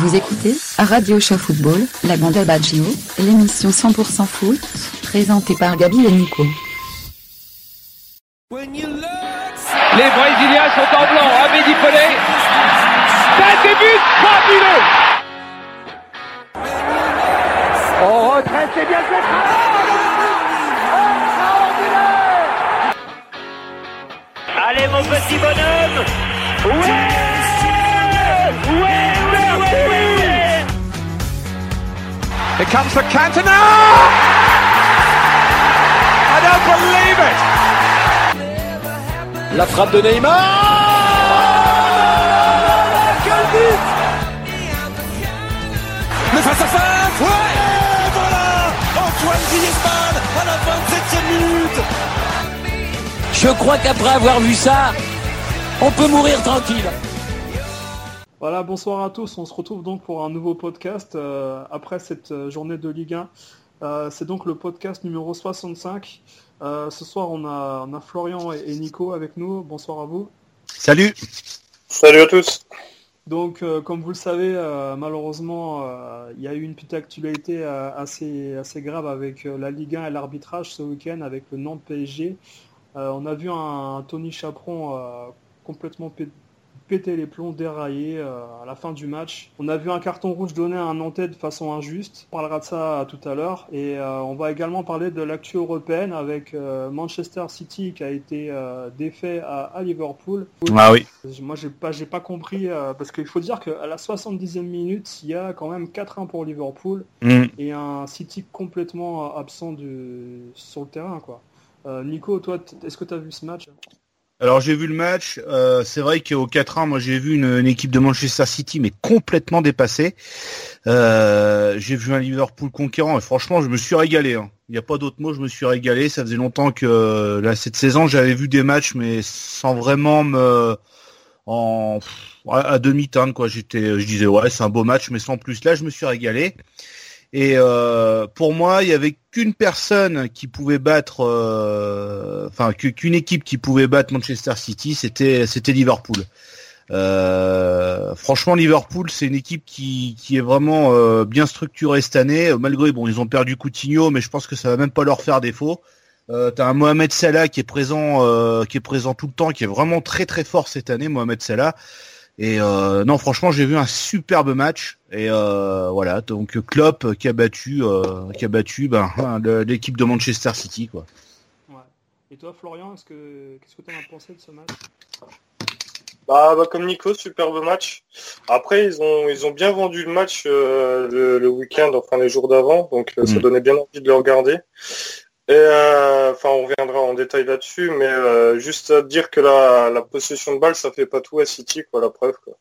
Vous écoutez Radio Show Football, la bande Baggio, l'émission 100% foot, présentée par Gabi et Nico. Les Brésiliens sont en blanc, Amédi Pelé? Un début fabuleux! On retraite, c'est bien fait. Allez mon petit bonhomme! Ouais, ouais Here comes the Cantona! I don't believe it! La frappe de Neymar Quel but Mais face à face! Ouais! Et voilà! Antoine Griezmann à la 27e minute! Je crois qu'après avoir vu ça, on peut mourir tranquille. Voilà, bonsoir à tous. On se retrouve donc pour un nouveau podcast euh, après cette euh, journée de Ligue 1. Euh, c'est donc le podcast numéro 65. Euh, ce soir, on a, on a Florian et, et Nico avec nous. Bonsoir à vous. Salut Salut à tous. Donc, euh, comme vous le savez, euh, malheureusement, euh, il y a eu une petite actualité euh, assez, assez grave avec euh, la Ligue 1 et l'arbitrage ce week-end avec le Nantes PSG. Euh, on a vu un, un Tony Chaperon euh, complètement pé- péter les plombs, déraillé euh, à la fin du match. On a vu un carton rouge donné à un Nantais de façon injuste. On parlera de ça tout à l'heure. Et euh, on va également parler de l'actu européenne avec euh, Manchester City qui a été défait à, à Liverpool. Ah oui. Moi, j'ai pas, j'ai pas compris parce qu'il faut dire qu'à la 70e minute, il y a quand même 4-1 pour Liverpool Mm. et un City complètement absent du, sur le terrain, quoi. Nico, toi, est-ce que tu as vu ce match? Alors j'ai vu le match, euh, c'est vrai qu'au 4-1, moi j'ai vu une, équipe de Manchester City mais complètement dépassée. Euh, j'ai vu un Liverpool conquérant et franchement je me suis régalé. hein. Il n'y a pas d'autre mot, je me suis régalé. Ça faisait longtemps que euh, là cette saison j'avais vu des matchs mais sans vraiment me en à, à demi-teinte quoi. J'étais, je disais ouais c'est un beau match mais sans plus. Là je me suis régalé. Et euh, pour moi, il y avait qu'une personne qui pouvait battre, euh, enfin qu'une équipe qui pouvait battre Manchester City, c'était c'était Liverpool. Euh, franchement, Liverpool, c'est une équipe qui, qui est vraiment euh, bien structurée cette année. Malgré bon, ils ont perdu Coutinho, mais je pense que ça va même pas leur faire défaut. Euh, T'as un Mohamed Salah qui est présent, euh, qui est présent tout le temps, qui est vraiment très très fort cette année, Mohamed Salah. Et euh, non, franchement, j'ai vu un superbe match. Et euh, voilà, donc Klopp qui a battu, euh, qui a battu ben, le- l'équipe de Manchester City, quoi. Ouais. Et toi, Florian, est-ce que qu'est-ce que tu en as pensé de ce match? Bah, bah, comme Nico, superbe match. Après, ils ont ils ont bien vendu le match euh, le, le week-end, enfin les jours d'avant, donc ça Mm. donnait bien envie de le regarder. Et euh, enfin, on reviendra en détail là-dessus, mais euh, juste à dire que la, la possession de balle, ça fait pas tout à City, quoi, la preuve, quoi.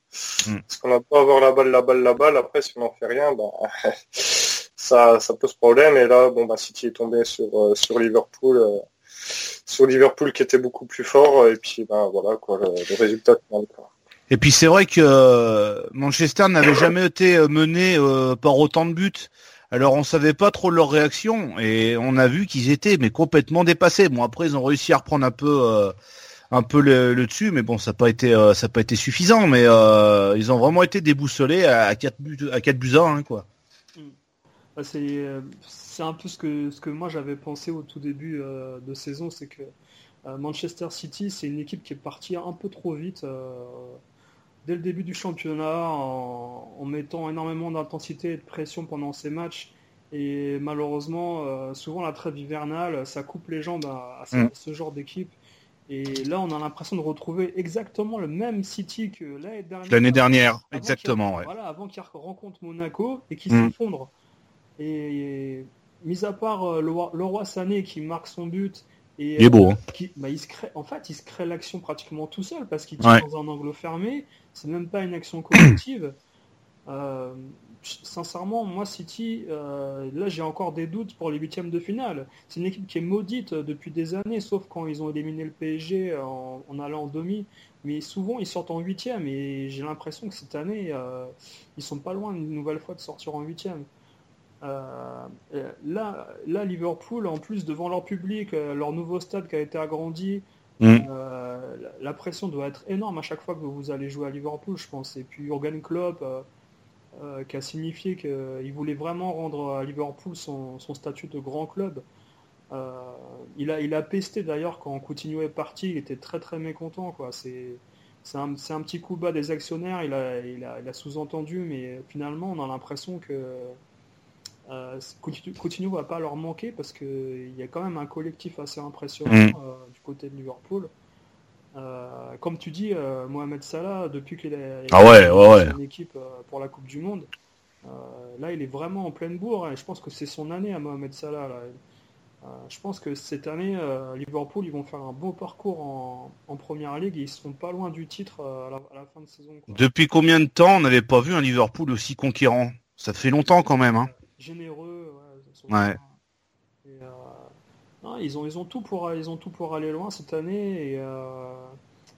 Mm. Parce qu'on a pas avoir la balle, la balle, la balle. Après, si on n'en fait rien, bah, ça ça pose problème. Et là, bon, bah, City est tombé sur euh, sur Liverpool. sur Liverpool qui était beaucoup plus fort et puis ben voilà quoi le, le résultat final, quoi. Et puis c'est vrai que Manchester n'avait jamais été mené par autant de buts. Alors on savait pas trop leur réaction et on a vu qu'ils étaient mais complètement dépassés. Bon après ils ont réussi à reprendre un peu euh, le, dessus, mais bon ça n'a pas été euh, pas été suffisant. Mais euh, ils ont vraiment été déboussolés à, à 4 buts à 4 buts à 1 quoi. Bah, c'est c'est un peu ce que ce que moi j'avais pensé au tout début de saison, c'est que Manchester City, c'est une équipe qui est partie un peu trop vite dès le début du championnat en, en mettant énormément d'intensité et de pression pendant ces matchs. Et malheureusement, euh, souvent la trêve hivernale, ça coupe les jambes à, à ce, Mm. ce genre d'équipe. Et là, on a l'impression de retrouver exactement le même City que l'année dernière. L'année exactement. Ouais. Voilà, avant qu'il rencontre Monaco et qu'il Mm. s'effondre. Et mis à part euh, le, roi- le roi Sané qui marque son but et Il est beau, hein. qui, bah, il se crée, en fait, il se crée l'action pratiquement tout seul parce qu'il tire Ouais. dans un angle fermé. C'est même pas une action collective. Euh, sincèrement, moi, City, euh, là, j'ai encore des doutes pour les huitièmes de finale. C'est une équipe qui est maudite depuis des années, sauf quand ils ont éliminé le PSG en, allant en demi. Mais souvent, ils sortent en huitième et j'ai l'impression que cette année, euh, ils sont pas loin une nouvelle fois de sortir en huitième. Là, là, Liverpool, en plus devant leur public, leur nouveau stade qui a été agrandi, Mm. euh, la, pression doit être énorme à chaque fois que vous allez jouer à Liverpool, je pense. Et puis Jurgen Klopp, euh, qui a signifié qu'il voulait vraiment rendre à Liverpool son, statut de grand club. il, a, pesté d'ailleurs quand Coutinho est parti, il était très très mécontent. C'est, un, petit coup bas des actionnaires, il a sous-entendu, mais finalement on a l'impression que euh, Coutinho va pas leur manquer parce qu'il y a quand même un collectif assez impressionnant mm. euh, du côté de Liverpool. Euh, comme tu dis, euh, Mohamed Salah, depuis qu'il est ah ouais, équipe pour la Coupe du Monde, là il est vraiment en pleine bourre et je pense que c'est son année à Mohamed Salah. je pense que cette année, Liverpool, ils vont faire un beau parcours en, première ligue et ils seront pas loin du titre à la, fin de saison. Depuis combien de temps on n'avait pas vu un Liverpool aussi conquérant? Ça fait longtemps quand même. Hein généreux. Ouais. Euh, ils ont ils ont tout pour ils ont tout pour aller loin cette année et euh,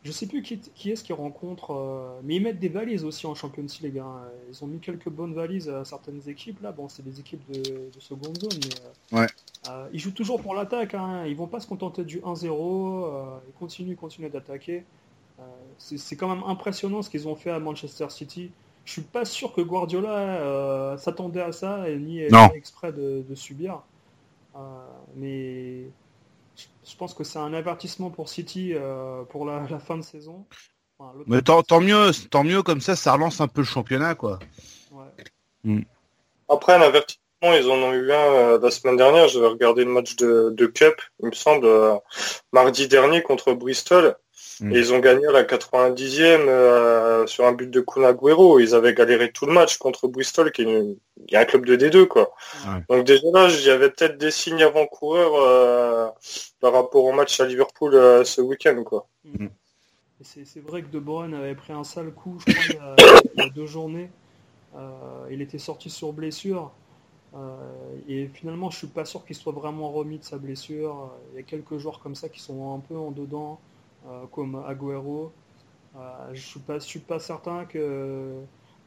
je sais plus qui, qui est-ce qu'ils rencontrent, euh, mais ils mettent des valises aussi en Champions League. Hein. Ils ont mis quelques bonnes valises à certaines équipes là. Bon, c'est des équipes de, de, seconde zone, mais ouais. ils jouent toujours pour l'attaque. Hein. Ils vont pas se contenter du 1-0. ils continuent, continuent d'attaquer. c'est quand même impressionnant ce qu'ils ont fait à Manchester City je suis pas sûr que Guardiola euh, s'attendait à ça et ni exprès de, subir. Euh, mais je pense que c'est un avertissement pour City euh, pour la, fin de saison. mais tant, mieux, tant mieux comme ça, ça relance un peu le championnat, quoi. Hmm. Après un avertissement, ils en ont eu un la semaine dernière. J'avais regardé le match de, de Cup, il me semble, mardi dernier contre Bristol. Mm. Et ils ont gagné à la 90e euh, sur un but de Kun Agüero. Ils avaient galéré tout le match contre Bristol, qui est, un club de D2, quoi. Donc déjà là, il y avait peut-être des signes avant-coureurs euh, par rapport au match à Liverpool euh, ce week-end, quoi. Mm. C'est vrai que De Bruyne avait pris un sale coup, je crois, il y a, deux journées. il était sorti sur blessure. et finalement, je suis pas sûr qu'il soit vraiment remis de sa blessure. Il y a quelques joueurs comme ça qui sont un peu en dedans. Euh, comme Agüero. Euh, je ne suis, pas, suis pas certain que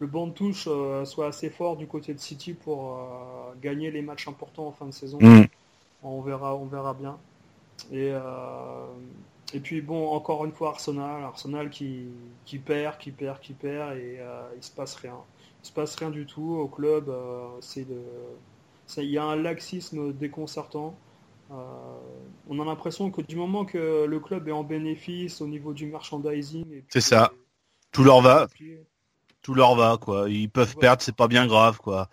le banc de touche euh, soit assez fort du côté de City pour gagner les matchs importants en fin de saison. Mm. On verra, on verra bien. Et, et puis bon, encore une fois Arsenal, Arsenal qui, qui perd, qui perd, qui perd et il se passe rien. Il se passe rien du tout au club. c'est de, il y a un laxisme déconcertant. Euh, on a l'impression que du moment que le club est en bénéfice au niveau du merchandising, c'est ça, tout leur va, tout leur va quoi. Ils peuvent perdre, c'est pas bien grave quoi.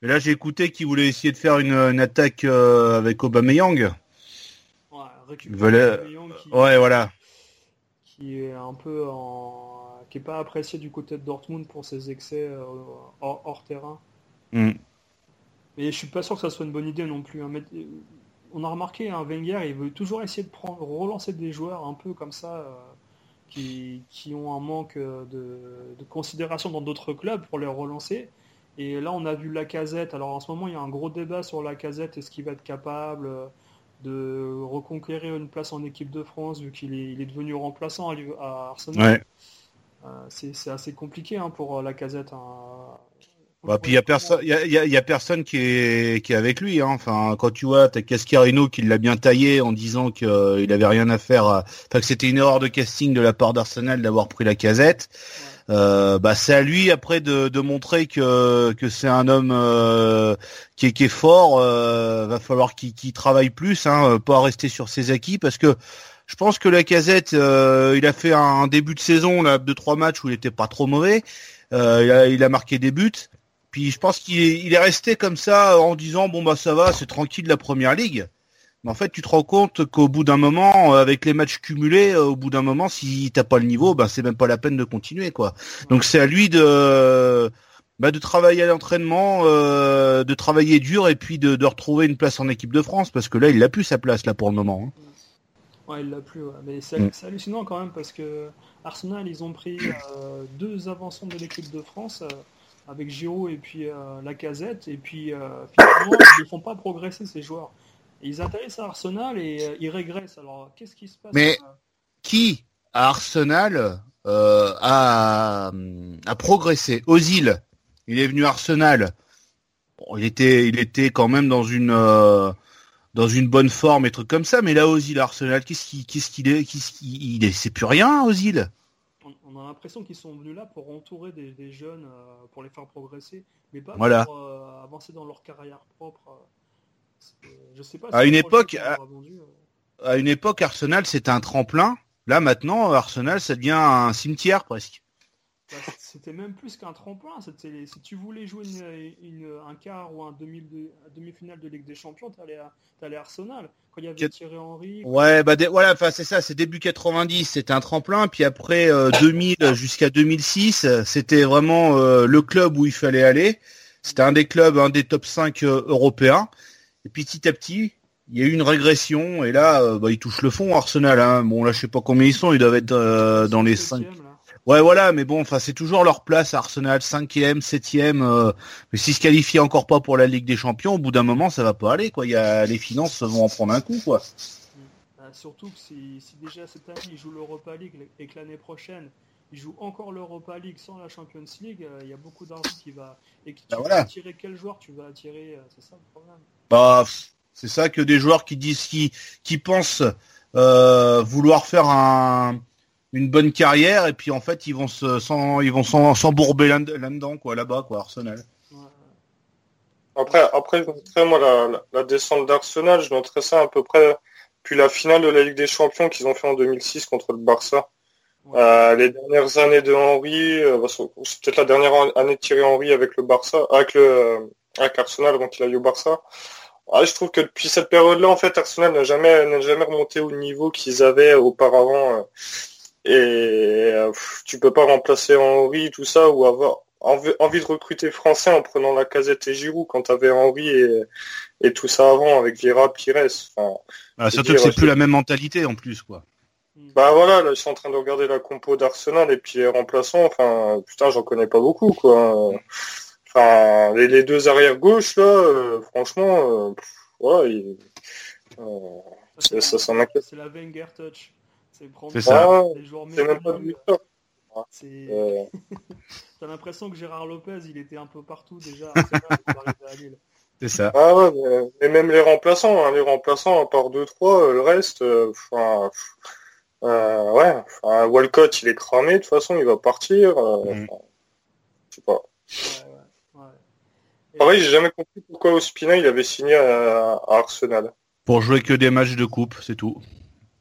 Mais là j'ai écouté qu'ils voulaient essayer de faire une, attaque euh, avec Aubameyang. Ouais, ouais, voilà. Qui est un peu qui est pas apprécié du côté de Dortmund pour ses excès euh, hors, terrain. Hmm. Mais je suis pas sûr que ça soit une bonne idée non plus. Hein on a remarqué, un hein, Wenger, il veut toujours essayer de prendre, relancer des joueurs un peu comme ça, euh, qui, ont un manque de, considération dans d'autres clubs pour les relancer. Et là, on a vu la casette. Alors en ce moment, il y a un gros débat sur la casette. Est-ce qu'il va être capable de reconquérir une place en équipe de France, vu qu'il est, devenu remplaçant à, Arsenal? Euh, C'est assez compliqué hein, pour la casette. Hein. Bah, puis il y a personne, il y a, personne qui est qui est avec lui. Hein. Enfin, quand tu vois, t'as Cascarino qui l'a bien taillé en disant qu'il euh, avait rien à faire. Enfin, que c'était une erreur de casting de la part d'Arsenal d'avoir pris la casette. Euh, bah, c'est à lui après de, de montrer que que c'est un homme euh, qui, est, qui est fort. Euh, va falloir qu'il travaille plus, hein, pas rester sur ses acquis parce que je pense que la casette, il a fait un, début de saison là, de trois matchs où il était pas trop mauvais. il, a, il a marqué des buts. Puis je pense qu'il est, resté comme ça en disant bon bah ça va, c'est tranquille la première ligue. Mais en fait, tu te rends compte qu'au bout d'un moment, euh, avec les matchs cumulés, euh, au bout d'un moment, si t'as pas le niveau, ben c'est même pas la peine de continuer quoi. Donc c'est à lui de bah, de travailler à l'entraînement, euh, de travailler dur et puis de, retrouver une place en équipe de France parce que là, il a plus sa place là pour le moment. Hein. Ouais, il l'a plus. Mais mm. c'est hallucinant quand même parce que Arsenal, ils ont pris deux avançons de l'équipe de France avec Giroud et puis euh, la casette, et puis euh, finalement, ils ne font pas progresser ces joueurs. ils atterrissent à Arsenal et euh, ils régressent. Alors, qu'est-ce qui se passe Mais qui à Arsenal a, a progressé? Ozil, il est venu à Arsenal. il était, il était quand même dans une dans une bonne forme et trucs comme ça. Mais là, Ozil, Arsenal, qu'est-ce qu'il, qu'est-ce qu'il est, qu'est-ce qu'il, est, c'est plus rien, Ozil? On, a l'impression qu'ils sont venus là pour entourer des, jeunes, pour les faire progresser, mais pas pour avancer dans leur carrière propre. Je sais pas. à une époque, à une époque, Arsenal c'était un tremplin. Là maintenant, Arsenal ça devient un cimetière presque. Bah, c'était même plus qu'un tremplin. Si tu voulais jouer un quart ou un demi-finale de Ligue des Champions, t'allais à, Arsenal. Quand il y avait Thierry Henry. Ouais, bah voilà, c'est ça, c'est début 90, c'était un tremplin. Puis après 2000 euh, jusqu'à 2006, c'était vraiment euh, le club où il fallait aller. C'était un des clubs, un des top 5 euh, européens. Et puis petit à petit, il y a eu une régression et là, bah, ils touchent le fond, Arsenal. Hein. Bon, là, je sais pas combien ils sont. Ils doivent être dans les 5. Ouais, voilà, mais bon, enfin, c'est toujours leur place, Arsenal, 5e, 7e. Euh, mais s'ils se qualifient encore pas pour la Ligue des Champions, au bout d'un moment, ça va pas aller, quoi. Il y a, les finances vont en prendre un coup, quoi. Bah, surtout que si, déjà cette année, ils jouent l'Europa League et que l'année prochaine, ils jouent encore l'Europa League sans la Champions League, euh, il y a beaucoup d'argent qui va... Et qui, tu bah, vas attirer quel joueur tu vas attirer euh, C'est ça le problème. Bah, c'est ça que des joueurs qui disent, qui, qui pensent vouloir faire un une bonne carrière et puis en fait ils vont se sans, ils vont s'embourber là-dedans quoi là-bas quoi Arsenal. Après après moi la, la, descente d'Arsenal je noterais ça à peu près puis la finale de la Ligue des Champions qu'ils ont fait en 2006 contre le Barça. Euh, les dernières années de Henry, euh, bah, c'est peut-être la dernière année de Thierry Henry avec le Barça, avec le avec Arsenal avant qu'il aille au Barça. Ah, je trouve que depuis cette période-là, en fait, Arsenal n'a jamais n'a jamais remonté au niveau qu'ils avaient auparavant. Euh, et euh, tu peux pas remplacer Henri, tout ça, ou avoir envie de recruter français en prenant la casette et Giroud quand t'avais Henri et, et tout ça avant avec Vieira, Pires. Enfin, bah, surtout que c'est plus la même mentalité en plus, quoi. Bah voilà, là je suis en train de regarder la compo d'Arsenal et puis les remplaçants, enfin putain j'en connais pas beaucoup quoi. Enfin les, deux arrières gauche là, euh, franchement, euh, voilà, ça, ça, ça C'est la Wenger touch. C'est prendre ça. les joueurs C'est même pas du euh. T'as l'impression que Gérard Lopez, il était un peu partout déjà. C'est ça. Ah ouais, mais, même les remplaçants, hein, les remplaçants, à part 2-3, le reste, euh, euh, ouais, Walcott, il est cramé, de toute façon, il va partir. Mm. Je sais pas. Pareil, j'ai jamais compris pourquoi Ospina, il avait signé à, Arsenal. Pour jouer que des matchs de coupe, c'est tout.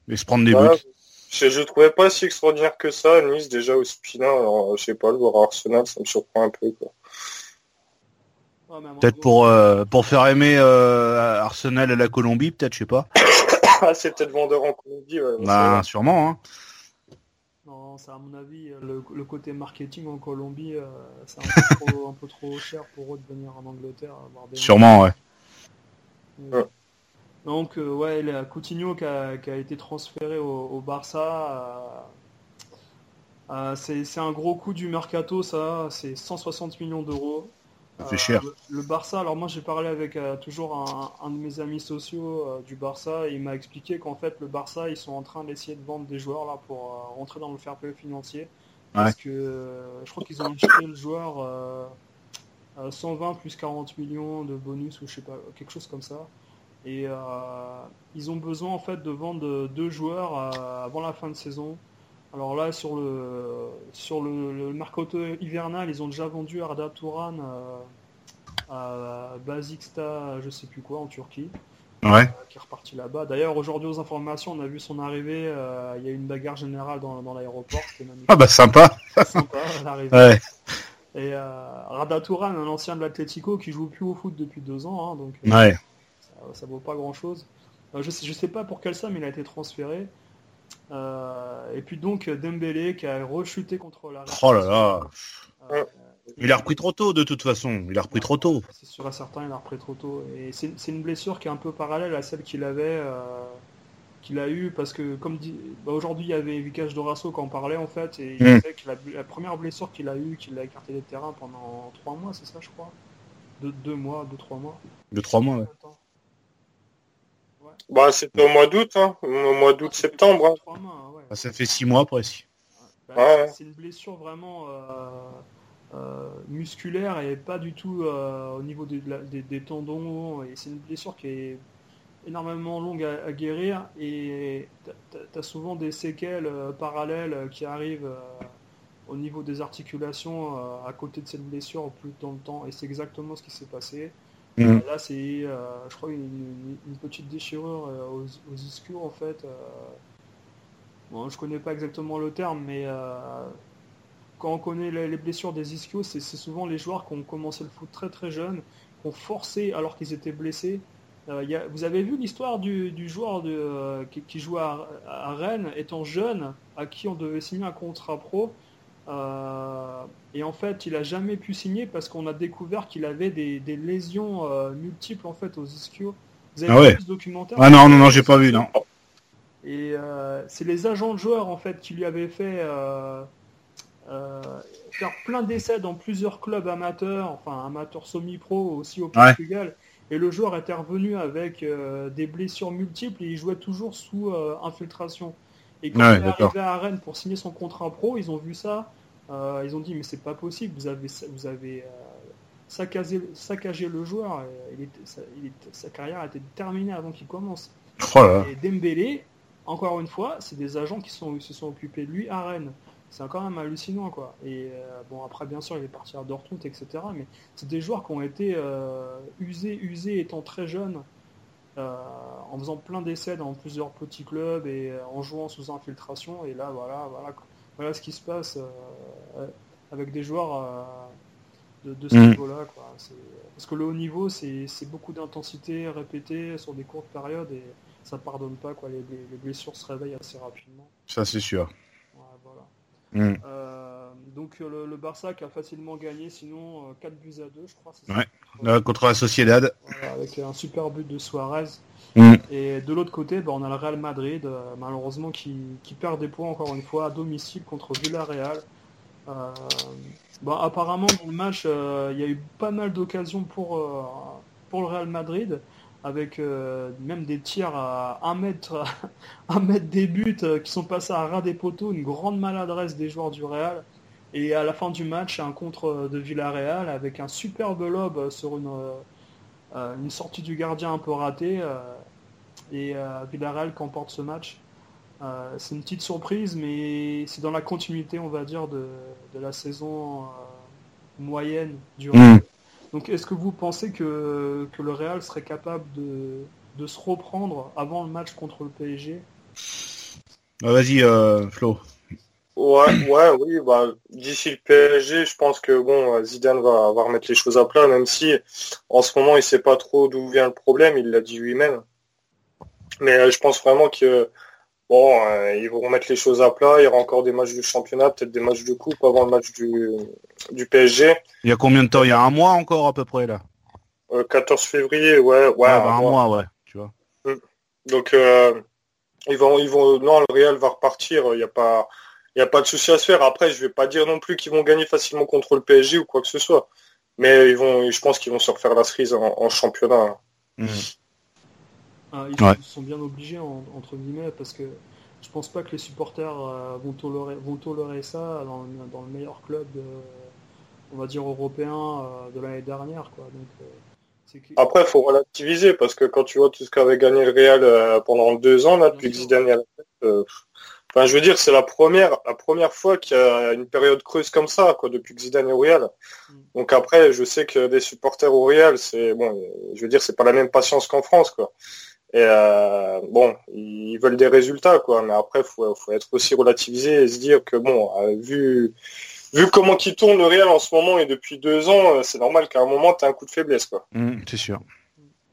Et se prendre des buts. Je, je trouvais pas si extraordinaire que ça, Nice déjà au Spina, alors je sais pas, le voir Arsenal, ça me surprend un peu quoi. peut-être pour euh, pour faire aimer euh, Arsenal à la Colombie, peut-être, je sais pas. ah, c'est peut-être vendeur en Colombie. Ouais, bah, sûrement. Hein. Non, c'est à mon avis le, le, côté marketing en Colombie, euh, c'est un, un, peu trop cher pour eux de venir en Angleterre. Avoir des sûrement, ouais. ouais. Donc euh, ouais, il y a Coutinho qui a, été transféré au, Barça. Euh, euh, c'est un gros coup du mercato, ça. C'est 160 millions d'euros. C'est cher. Le, Barça, alors moi j'ai parlé avec toujours un, de mes amis sociaux du Barça et il m'a expliqué qu'en fait le Barça ils sont en train d'essayer de vendre des joueurs là pour rentrer dans le fair play financier. Parce que je crois qu'ils ont acheté le joueur 120 plus 40 millions de bonus ou je sais pas, quelque chose comme ça. Et euh, ils ont besoin en fait de vendre deux joueurs euh, avant la fin de saison. Alors là, sur le sur le, mercato hivernal, ils ont déjà vendu Arda Touran euh, à Basixta, je sais plus quoi, en Turquie. Ouais. qui est reparti là-bas. D'ailleurs, aujourd'hui aux informations, on a vu son arrivée. Il y a eu une bagarre générale dans, dans l'aéroport. Ah bah sympa. sympa l'arrivée. Et Rada Touran, un ancien de l'Atletico qui joue plus au foot depuis deux ans. Hein, donc, ouais ça vaut pas grand chose. Euh, je sais, je sais pas pour quel somme il a été transféré. Euh, et puis donc Dembélé qui a rechuté contre la. Oh là là. Euh, il a repris trop tôt de toute façon. Il a repris trop tôt. C'est sûr et certain, il a repris trop tôt. Et c'est une blessure qui est un peu parallèle à celle qu'il avait, qu'il a eu parce que comme dit, bah, aujourd'hui il y avait Vicage Dorasso qui en parlait en fait et il hmm. disait que la, première blessure qu'il a eue, qu'il a écarté des terrains pendant trois mois, c'est ça je crois? De, deux mois, deux trois mois. Deux trois mois. Ouais. Bah, c'était au mois d'août, hein. au mois d'août-septembre. Hein. Bah, ça fait six mois presque. Bah, c'est une blessure vraiment euh, euh, musculaire et pas du tout euh, au niveau des, tendons. Et c'est une blessure qui est énormément longue à, guérir et tu as, souvent des séquelles parallèles qui arrivent au niveau des articulations à côté de cette blessure plus dans le temps. Et c'est exactement ce qui s'est passé. Mhm. là, c'est, je crois, une, petite déchirure aux, aux ischios en fait. Bon, je connais pas exactement le terme, mais quand on connaît les, blessures des ischios, c'est souvent les joueurs qui ont commencé le foot très très jeune, qui ont forcé alors qu'ils étaient blessés. Euh, vous avez vu l'histoire du, joueur euh, qui, joue à, Rennes, étant jeune, à qui on devait signer un contrat pro. Euh, et en fait, il n'a jamais pu signer parce qu'on a découvert qu'il avait des, lésions multiples en fait aux ischios. Vous avez ah vu ce documentaire? Ah non, non, non, j'ai pas vu, non. Et c'est les agents de joueurs en fait qui lui avaient fait euh, faire plein d'essais dans plusieurs clubs amateurs, enfin amateurs semi-pro aussi au Portugal. Et le joueur était revenu avec euh, des blessures multiples et il jouait toujours sous euh, infiltration. Et quand il est arrivé à Rennes pour signer son contrat pro, ils ont vu ça, ils ont dit mais c'est pas possible, vous avez, vous avez saccagé, saccagé, le joueur, il sa carrière a été terminée avant qu'il commence. Oh et Dembélé, encore une fois, c'est des agents qui sont, se sont occupés de lui à Rennes c'est quand même hallucinant quoi. Et euh, bon après bien sûr il est parti à Dortmund etc. Mais c'est des joueurs qui ont été euh, usés, usés étant très jeunes, euh, en faisant plein d'essais dans plusieurs petits clubs et en jouant sous infiltration. Et là voilà voilà voilà ce qui se passe avec des joueurs de, ce mm. niveau-là quoi. Parce que le haut niveau c'est beaucoup d'intensité répétée sur des courtes périodes et ça pardonne pas quoi. Les, les blessures se réveillent assez rapidement. Ça c'est sûr. Mm. Euh, donc euh, le, Barça qui a facilement gagné, sinon 4 euh, buts à 2, je crois. Ouais. contre la Sociedad. avec un super but de Suarez. Mm. Et de l'autre côté, bah, on a le Real Madrid, malheureusement, qui, perd des points encore une fois à domicile contre Villarreal. Bah, apparemment, dans le match, il y a eu pas mal d'occasions pour, pour le Real Madrid avec euh, même des tirs à 1 mètre, mètre des buts euh, qui sont passés à ras des poteaux, une grande maladresse des joueurs du Real. Et à la fin du match, un contre de Villarreal avec un superbe lob sur une, euh, sortie du gardien un peu ratée. et Villarreal qui emporte ce match. c'est une petite surprise, mais c'est dans la continuité, on va dire, de, la saison moyenne du. Real. Donc est-ce que vous pensez que, que le Real serait capable de, de, se reprendre avant le match contre le PSG bah, Vas-y, euh, Flo. Ouais, ouais, oui, bah, d'ici le PSG, je pense que bon, Zidane va, va remettre les choses à plat, même si en ce moment il sait pas trop d'où vient le problème, il l'a dit lui-même. Mais euh, je pense vraiment que Bon, euh, ils vont remettre les choses à plat. Il y aura encore des matchs du championnat, peut-être des matchs de coupe avant le match du, du PSG. Il y a combien de temps? Il y a un mois encore à peu près là 14 euh, février, ouais. ouais, bah, un, mois. ouais, tu vois. Mm. Donc, euh, ils vont, ils vont, non, le Real va repartir. Il n'y a pas, il a pas de souci à se faire. Après, je vais pas dire non plus qu'ils vont gagner facilement contre le PSG ou quoi que ce soit. Mais ils vont, je pense qu'ils vont se refaire la cerise en, championnat. Mm. Ah, ils, sont bien obligés, entre guillemets, parce que je pense pas que les supporters euh, vont, tolérer, vont tolérer ça dans, le meilleur club, on va dire, européen euh, de l'année dernière. Quoi. Donc, euh, Après, il faut relativiser, parce que quand tu vois tout ce qu'avait gagné le Real pendant deux ans, là, depuis que Zidane est Enfin, je veux dire, c'est la première, la première fois qu'il y a une période creuse comme ça, quoi, depuis que Zidane est au Real. Mm. Donc après, je sais que des supporters au Real, c'est bon, je veux dire, c'est pas la même patience qu'en France, quoi. Et euh, bon, ils veulent des résultats, quoi. Mais après, faut, faut être aussi relativisé et se dire que bon, euh, vu vu comment qui tourne le Real en ce moment et depuis deux ans, euh, c'est normal qu'à un moment, tu as un coup de faiblesse, quoi. Mmh, c'est sûr.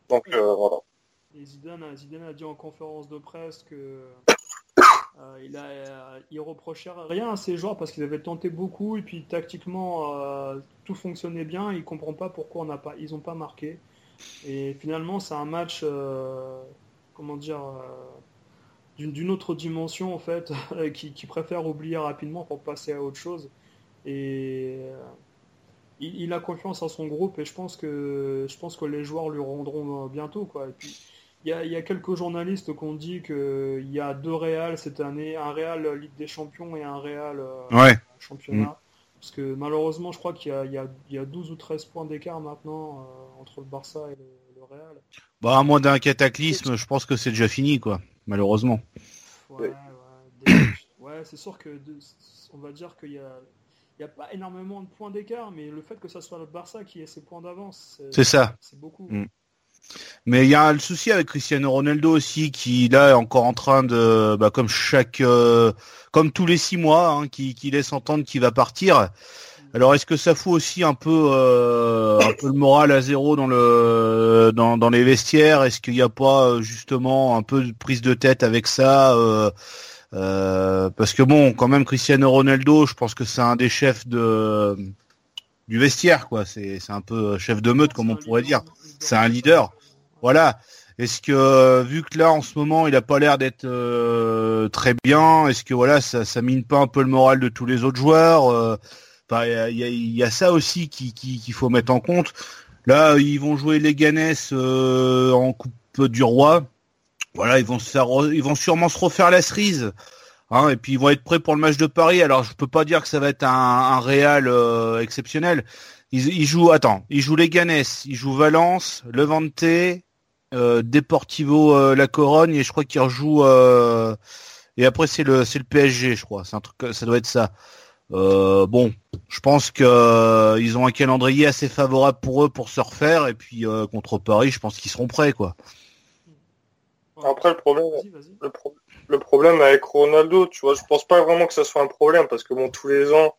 Donc voilà. Et Zidane, Zidane, a dit en conférence de presse que il, a, il reprochait rien à ses joueurs parce qu'ils avaient tenté beaucoup et puis tactiquement tout fonctionnait bien. Il comprend pas pourquoi on n'a pas, ils ont pas marqué. Et finalement, c'est un match, euh, comment dire, euh, d'une autre dimension en fait, qui, préfère oublier rapidement pour passer à autre chose. Et euh, il, a confiance en son groupe et je pense que je pense que les joueurs lui rendront bientôt quoi. Et puis il y a, quelques journalistes qui ont dit qu'il y a deux Real cette année, un Real Ligue des Champions et un Real Championnat. Mm. Parce que malheureusement, je crois qu'il y, a 12 ou 13 points d'écart maintenant euh, entre le Barça et le, Real. Bah, à moins d'un cataclysme, je pense que c'est déjà fini, quoi, malheureusement. Ouais, ouais, c'est sûr que on va dire qu'il y a il n'y a pas énormément de points d'écart, mais le fait que ça soit le Barça qui ait ses points d'avance, C'est ça. c'est beaucoup. Mm. Mais il y a le souci avec Cristiano Ronaldo aussi, qui là est encore en train de, bah, comme chaque, euh, comme tous les six mois, hein, qui, qui laisse entendre qu'il va partir. Alors est-ce que ça fout aussi un peu, euh, un peu le moral à zéro dans le, dans, les vestiaires? Est-ce qu'il n'y a pas euh, justement un peu de prise de tête avec ça Parce que bon, quand même Cristiano Ronaldo, je pense que c'est un des chefs de du vestiaire, quoi. C'est c'est un peu chef de meute, comme on pourrait dire. C'est un leader. Voilà. Est-ce que euh, vu que là en ce moment il a pas l'air d'être euh, très bien, est-ce que voilà ça, ça mine pas un peu le moral de tous les autres joueurs euh, Il y, a, il y a- il y a ça aussi qui- qui- qu'il faut mettre en compte. Là ils vont jouer les Ganes euh, en Coupe du Roi. Voilà ils vont se faire, ils vont sûrement se refaire la cerise. Hein, et puis ils vont être prêts pour le match de Paris. Alors je peux pas dire que ça va être un, un Real euh, exceptionnel. Ils, ils jouent, attends, ils jouent les Ganes, ils jouent Valence, Levante, euh, Deportivo euh, La Corogne et je crois qu'ils rejouent euh, et après c'est le c'est le PSG je crois c'est un truc ça doit être ça Euh, bon je pense que euh, ils ont un calendrier assez favorable pour eux pour se refaire et puis euh, contre Paris je pense qu'ils seront prêts quoi Après, le problème, Vas-y, vas-y. le, pro- le problème avec Ronaldo, tu vois, je pense pas vraiment que ça soit un problème parce que bon, tous les ans,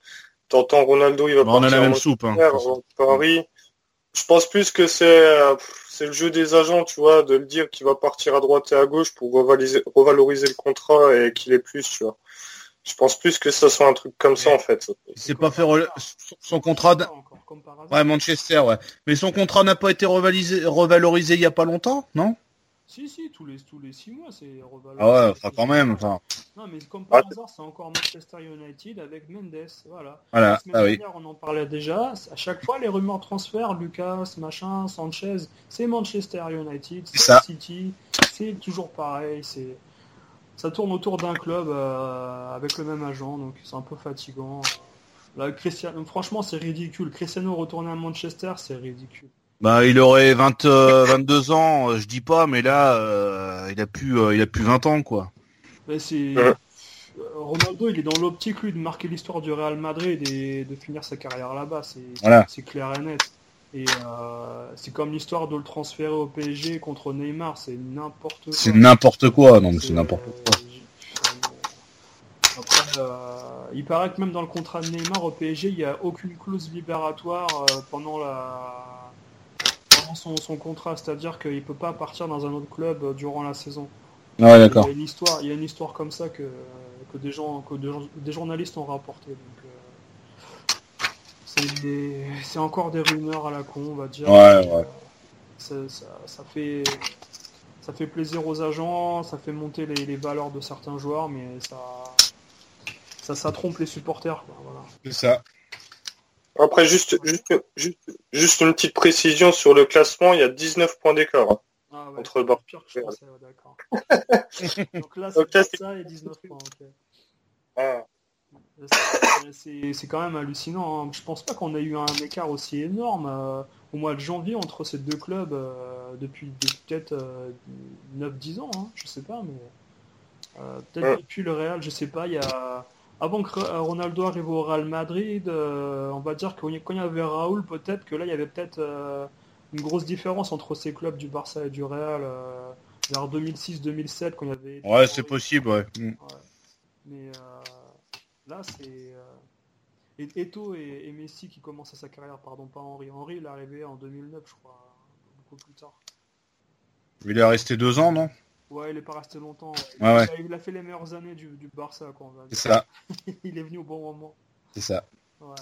t'entends Ronaldo, il va on a partir la en même soupe hein. Paris. Je pense plus que c'est euh, c'est le jeu des agents, tu vois, de le dire qu'il va partir à droite et à gauche pour revaloriser, revaloriser le contrat et qu'il est plus, tu vois. Je pense plus que ça soit un truc comme ça en fait. c'est pas fait re- son contrat d- Encore, comme par hasard. ouais Manchester ouais mais son contrat n'a pas été revalorisé revalorisé il y a pas longtemps non? Si, si, tous les, tous les six mois, c'est revalorisé. ah ouais enfin quand même enfin Non, mais comme par hasard, c'est encore Manchester United avec Mendes. Voilà. voilà La semaine ah oui on en parlait déjà. À chaque fois, les rumeurs de transfert, Lucas, machin, Sanchez, c'est Manchester United, C'est. City. C'est toujours pareil. C'est ça tourne autour d'un club euh, avec le même agent, donc c'est un peu fatigant. Là, Cristiano, franchement, c'est ridicule. Cristiano retourner à Manchester, c'est ridicule. Bah, il aurait 20, euh, 22 ans, euh, je dis pas, mais là, euh, il a plus, euh, il a plus 20 ans, quoi. Mais c'est Ouais. Euh, Ronaldo, il est dans l'optique lui de marquer l'histoire du Real Madrid et de finir sa carrière là-bas. C'est Voilà. c'est clair et net. Et euh, c'est comme l'histoire de le transférer au PSG contre Neymar, c'est n'importe quoi. C'est n'importe quoi, non, mais c'est n'importe euh, quoi. Après, euh, il paraît que même dans le contrat de Neymar au PSG, il n'y a aucune clause libératoire euh, pendant la son, son contrat, c'est-à-dire qu'il ne peut pas partir dans un autre club euh, durant la saison. Ouais, Il y d'accord. a une histoire, il y a une histoire comme ça que, que des gens, que des, journalistes ont rapporté. Donc, euh, c'est des- c'est encore des rumeurs à la con, on va dire. Ouais, ouais. Ça, ça- ça fait, ça fait plaisir aux agents, ça fait monter les, les valeurs de certains joueurs, mais ça, ça, ça trompe les supporters. Quoi, voilà. C'est ça. Après, juste, juste, juste, juste une petite précision sur le classement, il y a 19 points d'écart. hein. Ah ouais, Entre le Barça pire que je pensais, ouais, d'accord. Donc là, c'est ça et 19 points. ok. Ah. C'est- quand même hallucinant. hein. Je pense pas qu'on ait eu un écart aussi énorme euh, au mois de janvier entre ces deux clubs euh, depuis, depuis peut-être euh, 9-10 ans. hein. Je sais pas, mais euh, peut-être Ouais. depuis le Real, je sais pas. Il y a avant que Ronaldo arrive au Real Madrid, euh, on va dire que quand il y avait Raoul, peut-être que là il y avait peut-être euh, une grosse différence entre ces clubs du Barça et du Real euh, vers 2006-2007 quand il y avait. Ouais, c'est possible, ouais. Mm. Ouais. Mais là, c'est et Eto et, et Messi qui commencent sa carrière, pardon, pas Henri. Henri, il est arrivé en 2009, je crois, beaucoup plus tard. Il est resté deux ans, non? Ouais, il est pas resté longtemps. Ouais, ouais. Il, a, il a fait les meilleures années du, du Barça, quoi. C'est ça, il est venu au bon moment. c'est ça. Ouais.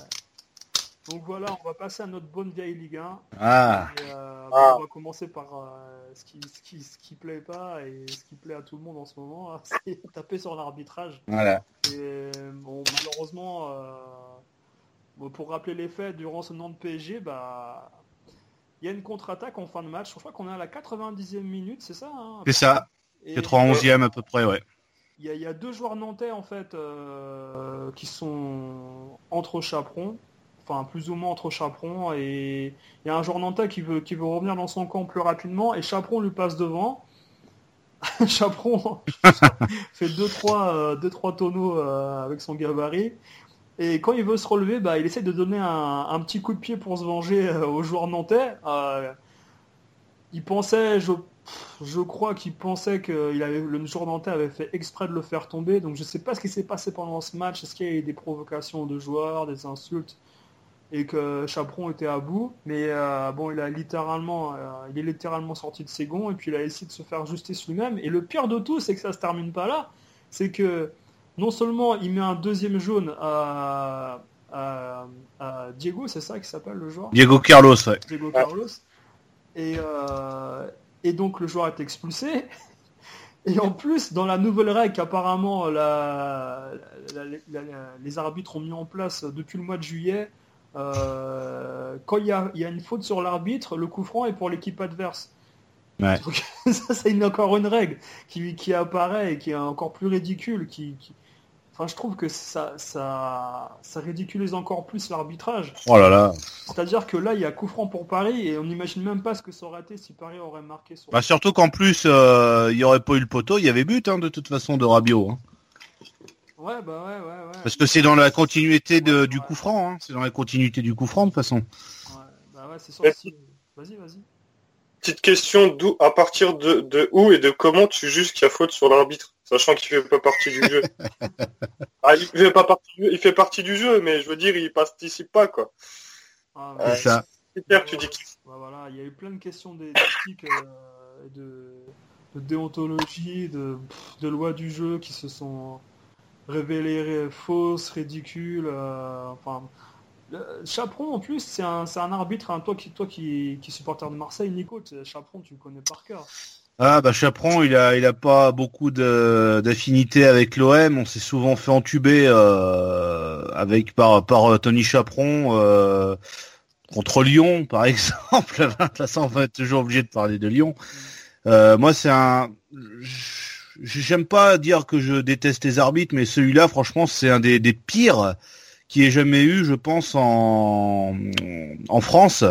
Donc voilà, on va passer à notre bonne vieille Ligue 1. Ah, Et, euh, Ah. On va commencer par euh, ce, qui, ce, qui, ce qui plaît pas et ce qui plaît à tout le monde en ce moment, hein, c'est taper sur l'arbitrage. voilà. Et bon, malheureusement, euh, bon, pour rappeler les faits, durant ce nom de PSG, bah, il y a une contre-attaque en fin de match. Je crois qu'on est à la 90e minute, c'est ça hein C'est ça, 91e à peu près, ouais. Il y, a- il y a deux joueurs nantais en fait euh, qui sont entre chaperons, enfin plus ou moins entre chaperons, et il y a un joueur nantais qui veut, qui veut revenir dans son camp plus rapidement, et chaperon lui passe devant. chaperon fait 2-3 deux, trois tonneaux euh, avec son gabarit, Et quand il veut se relever, bah, il essaie de donner un, un petit coup de pied pour se venger euh, aux joueurs nantais. Euh, il pensait, je, je crois qu'il pensait que il avait, le avait fait exprès de le faire tomber. Donc je sais pas ce qui s'est passé pendant ce match. Est-ce qu'il y a eu des provocations de joueurs, des insultes et que Chaperon était à bout? Mais euh, bon, il a littéralement, euh, il est littéralement sorti de ses gonds et puis il a essayé de se faire justice lui-même. Et le pire de tout, c'est que ça se termine pas là. C'est que non seulement il met un deuxième jaune à, à- à Diego, c'est ça qui s'appelle le joueur? Diego Carlos, ouais. Diego Carlos. Et, euh, et donc le joueur est expulsé. Et en plus, dans la nouvelle règle qu'apparemment la, la- la- la- les arbitres ont mis en place depuis le mois de juillet, euh, quand il y a, il y a une faute sur l'arbitre, le coup franc est pour l'équipe adverse. Ouais. Donc, ça, c'est encore une règle qui, qui apparaît et qui est encore plus ridicule. Qui, qui- Enfin, je trouve que ça, ça, ça ridiculise encore plus l'arbitrage. Oh là là. C'est-à-dire que là, il y a coup franc pour Paris et on n'imagine même pas ce que ça aurait été si Paris aurait marqué sur. Bah surtout qu'en plus, euh, il y aurait pas eu le poteau, il y ouais, but hein, de toute façon de Rabiot. hein. Ouais, bah ouais, ouais, ouais. Parce que c'est dans la continuité de, Ouais, du ouais. coup franc, hein. c'est dans la continuité du coup franc de toute façon. Ouais, bah ouais, c'est sorti. Vas-y, vas-y. Petite question, d'où, à partir de, de où et de comment tu juges qu'il y a faute sur l'arbitre, sachant qu'il fait pas partie du jeu? ah, il fait pas partie du, il fait partie du jeu, mais je veux dire, il participe pas, quoi. Ah, Ouais. C'est ça. Super, tu dis qu'il Ouais, voilà, il y a eu plein de questions d'éthique, euh, et de, de déontologie, de, de lois du jeu qui se sont révélées ré- fausses, ridicules. euh, enfin, Chaperon en plus, c'est un, arbitre. hein, toi qui, toi qui, supporter de Marseille, Nico, Chaperon, tu le connais par cœur. Ah bah Chaperon, il a pas beaucoup d'affinité avec l'OM. On s'est souvent fait entuber euh, avec par par euh, Tony Chaperon euh, contre Lyon par exemple. De toute façon, on va être toujours obligé de parler de Lyon. Euh, moi, c'est un j'aime pas dire que je déteste les arbitres, mais celui-là, franchement, c'est un des pires qui ait jamais eu, je pense, en en France.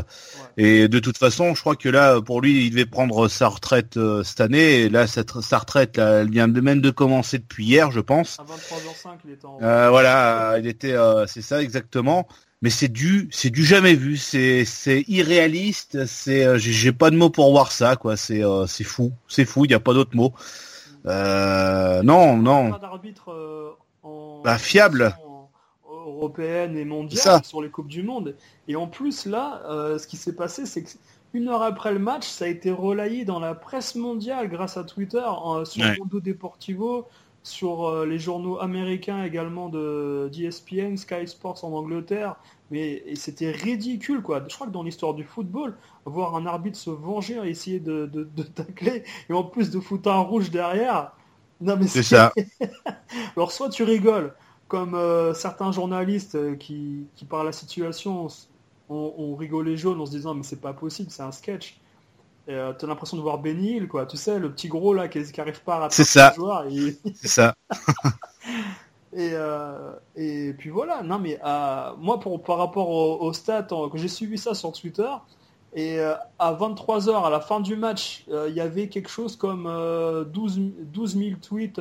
Et de toute façon, je crois que là, pour lui, il devait prendre sa retraite euh, cette année. Et là, cette, sa retraite, là, elle vient de même de commencer depuis hier, je pense. À 23h05, il était en. Euh, voilà, il était, euh, c'est ça exactement. Mais c'est du, c'est du jamais vu. C'est, c'est irréaliste. C'est, euh, j'ai pas de mots pour voir ça, quoi. C'est, euh, c'est fou, c'est fou. Il y a pas d'autre mot. Euh, non, non. Pas d'arbitre euh, en Bah, fiable. en- européenne et C'est mondiale ça. sur les coupes du monde. Et en plus là, euh, ce qui s'est passé, c'est que une heure après le match, ça a été relayé dans la presse mondiale grâce à Twitter, en- sur Ouais. Mondo Deportivo, sur euh, les journaux américains également de d'ESPN, Sky Sports en Angleterre. Mais c'était ridicule quoi. Je crois que dans l'histoire du football, voir un arbitre se venger et essayer de, de, de tacler et en plus de foutre un rouge derrière. Non mais C'est ça. alors soit tu rigoles, comme euh, certains journalistes euh, qui, qui par la situation ont, rigolé jaune en se disant mais c'est pas possible, c'est un sketch. Et euh, t'as l'impression de voir Benny Hill, quoi. Tu sais, le petit gros là qui, qui arrive pas à rattraper C'est ça. le joueur. Et, C'est ça. et, euh, et puis voilà. Non mais moi pour par rapport au, au stats, que j'ai suivi ça sur Twitter. Et à 23h, à la fin du match, il y avait quelque chose comme euh, 12, 12 000 tweets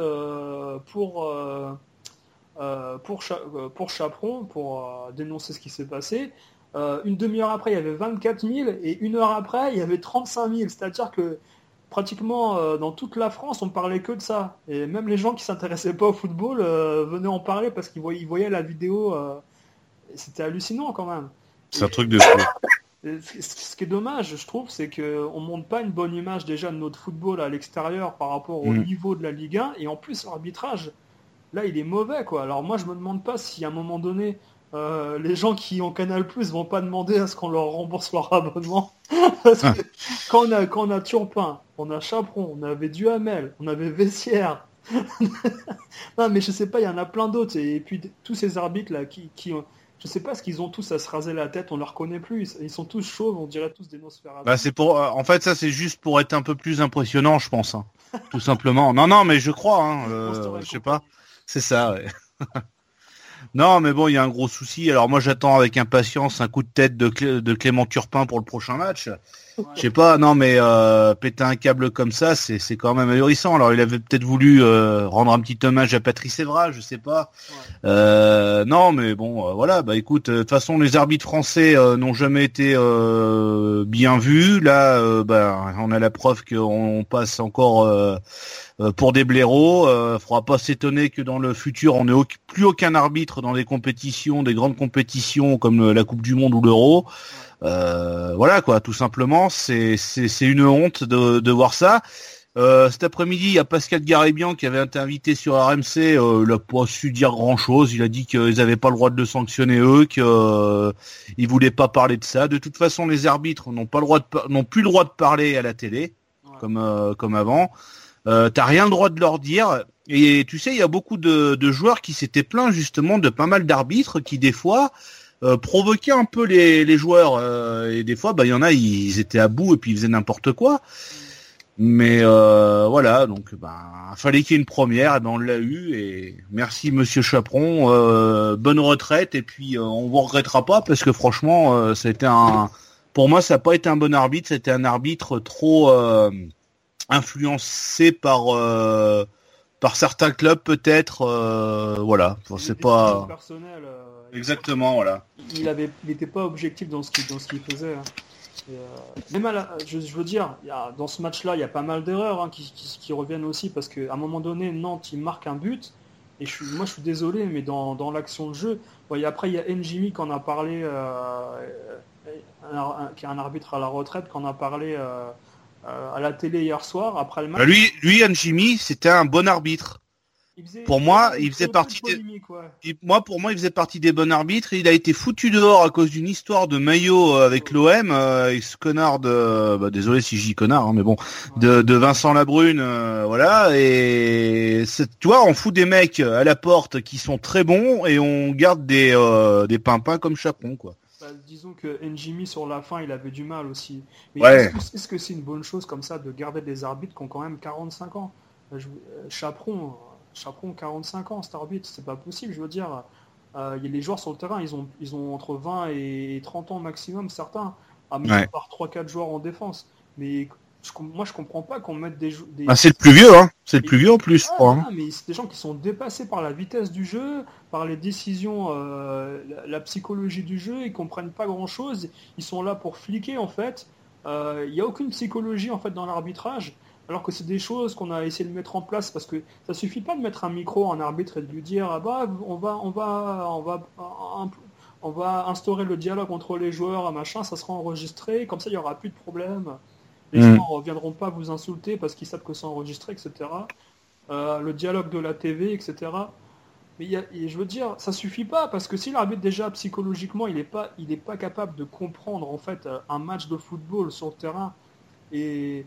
pour, euh, pour, Cha- euh, pour Chaperon, pour euh, dénoncer ce qui s'est passé. Euh, une demi-heure après, il y avait 24 000 et une heure après, il y avait 35 000. C'est-à-dire que pratiquement dans toute la France, on parlait que de ça. Et même les gens qui s'intéressaient pas au football venaient en parler parce qu'ils voyaient, la vidéo. C'était hallucinant quand même. C'est un truc de fou. Ce qui est dommage, je trouve, c'est qu'on ne montre pas une bonne image déjà de notre football à l'extérieur par rapport au Mm. niveau de la Ligue 1. Et en plus, l'arbitrage, là, il est mauvais. quoi. Alors moi, je me demande pas si à un moment donné, euh, les gens qui ont Canal Plus vont pas demander à ce qu'on leur rembourse leur abonnement. Parce que quand on a, quand on a Turpin, on a Chaperon, on avait Duhamel, on avait Vessière. non, mais je sais pas, il y en a plein d'autres. Et puis tous ces arbitres là qui, qui ont- je sais pas ce qu'ils ont tous à se raser la tête, on leur connaît plus. Ils, ils sont tous chauves, on dirait tous des Nosferatu. Bah c'est pour, euh, en fait ça c'est juste pour être un peu plus impressionnant, je pense, hein. Tout simplement. Non non mais je crois, hein, euh, je sais and pas. C'est ça. Ouais. Non, mais bon, il y a un gros souci. Alors moi, j'attends avec impatience un coup de tête de, de Clément Turpin pour le prochain match. Je sais pas, non, mais euh, péter un câble comme ça, c'est quand même ahurissant. Alors il avait peut-être voulu euh, rendre un petit hommage à Patrice Evra, je sais pas. Euh, non, mais bon, voilà. Bah écoute, de toute façon, les arbitres français n'ont jamais été bien vus. Là, bah, on a la preuve qu'on passe encore pour des blaireaux. Euh, faudra pas s'étonner que dans le futur, on n'ait plus aucun arbitre dans des compétitions, des grandes compétitions comme la Coupe du Monde ou l'Euro. Euh, voilà quoi, tout simplement, c'est c'est une honte de, de voir ça. Euh, cet après-midi, il y a Pascal Garibian qui avait été invité sur RMC. Euh, il n'a pas su dire grand-chose. Il a dit qu'ils n'avaient pas le droit de le sanctionner eux, qu'ils euh, voulaient pas parler de ça. De toute façon, les arbitres n'ont pas le droit de n'ont plus le droit de parler à la télé comme euh, comme avant. Euh, T'as rien le droit de leur dire. Et tu sais, il y a beaucoup de, joueurs qui s'étaient plaints justement de pas mal d'arbitres qui des fois euh, provoquer un peu les, joueurs. Euh, et des fois, bah, il y en a, ils étaient à bout et puis ils faisaient n'importe quoi. Mais euh, voilà, donc bah, fallait qu'il y ait une première, et ben on l'a eu et merci Monsieur Chaperon, euh, bonne retraite et puis on vous regrettera pas parce que franchement, été un, pour moi ça n'a pas été un bon arbitre, c'était un arbitre trop influencé par par certains clubs peut-être, voilà, c'est pas. Personnel, Exactement, voilà. Il avait, il n'était pas objectif dans ce qu'il, dans ce qu'il faisait. Hein. Et, euh, même je, je, veux dire, il y a, dans ce match-là, il y a pas mal d'erreurs hein, qui, qui, qui, reviennent aussi parce qu'à un moment donné, Nantes, il marque un but. Et je suis, moi, je suis désolé, mais dans, dans l'action de jeu, bon, et après, il y a Njimi qui en a parlé, euh, un, un, qui est un arbitre à la retraite, qui en a parlé euh, à la télé hier soir, après le match. Lui, lui c'était un bon arbitre. Faisait, pour moi, il faisait partie des... moi pour moi il faisait partie des bons arbitres. Il a été foutu dehors à cause d'une histoire de maillot euh, avec l'OM, euh, ce connard de, bah, désolé si j'y connard, hein, mais bon, ouais. de, de, Vincent Labrune, euh, voilà. Et tu vois, on fout des mecs à la porte qui sont très bons et on garde des euh, des pimpins comme Chapon, quoi. Bah, disons que Njimi sur la fin, il avait du mal aussi. Mais ouais. est-ce que c'est -ce une bonne chose comme ça de garder des arbitres qui ont quand même 45 ans? Je, Chaperon Chaperon 45 ans, cet arbitre, c'est pas possible, je veux dire. Euh, y a les joueurs sur le terrain, ils ont, ils ont entre 20 et 30 ans maximum, certains, à mettre ouais. par 3-4 joueurs en défense. Mais je, moi, je comprends pas qu'on mette des... des... Ah, c'est le plus vieux, hein C'est le plus vieux en plus, ah, crois, hein. mais c'est des gens qui sont dépassés par la vitesse du jeu, par les décisions, euh, la, la, psychologie du jeu, ils comprennent pas grand-chose, ils sont là pour fliquer, en fait. Il euh, n'y a aucune psychologie, en fait, dans l'arbitrage alors que c'est des choses qu'on a essayé de mettre en place parce que ça suffit pas de mettre un micro en arbitre et de lui dire ah bah on va on va on va on va instaurer le dialogue entre les joueurs machin ça sera enregistré comme ça il y aura plus de problème les mmh. gens ne reviendront pas vous insulter parce qu'ils savent que c'est enregistré etc euh, le dialogue de la TV etc mais y a, et je veux dire ça suffit pas parce que si l'arbitre déjà psychologiquement il n'est pas il est pas capable de comprendre en fait un match de football sur le terrain et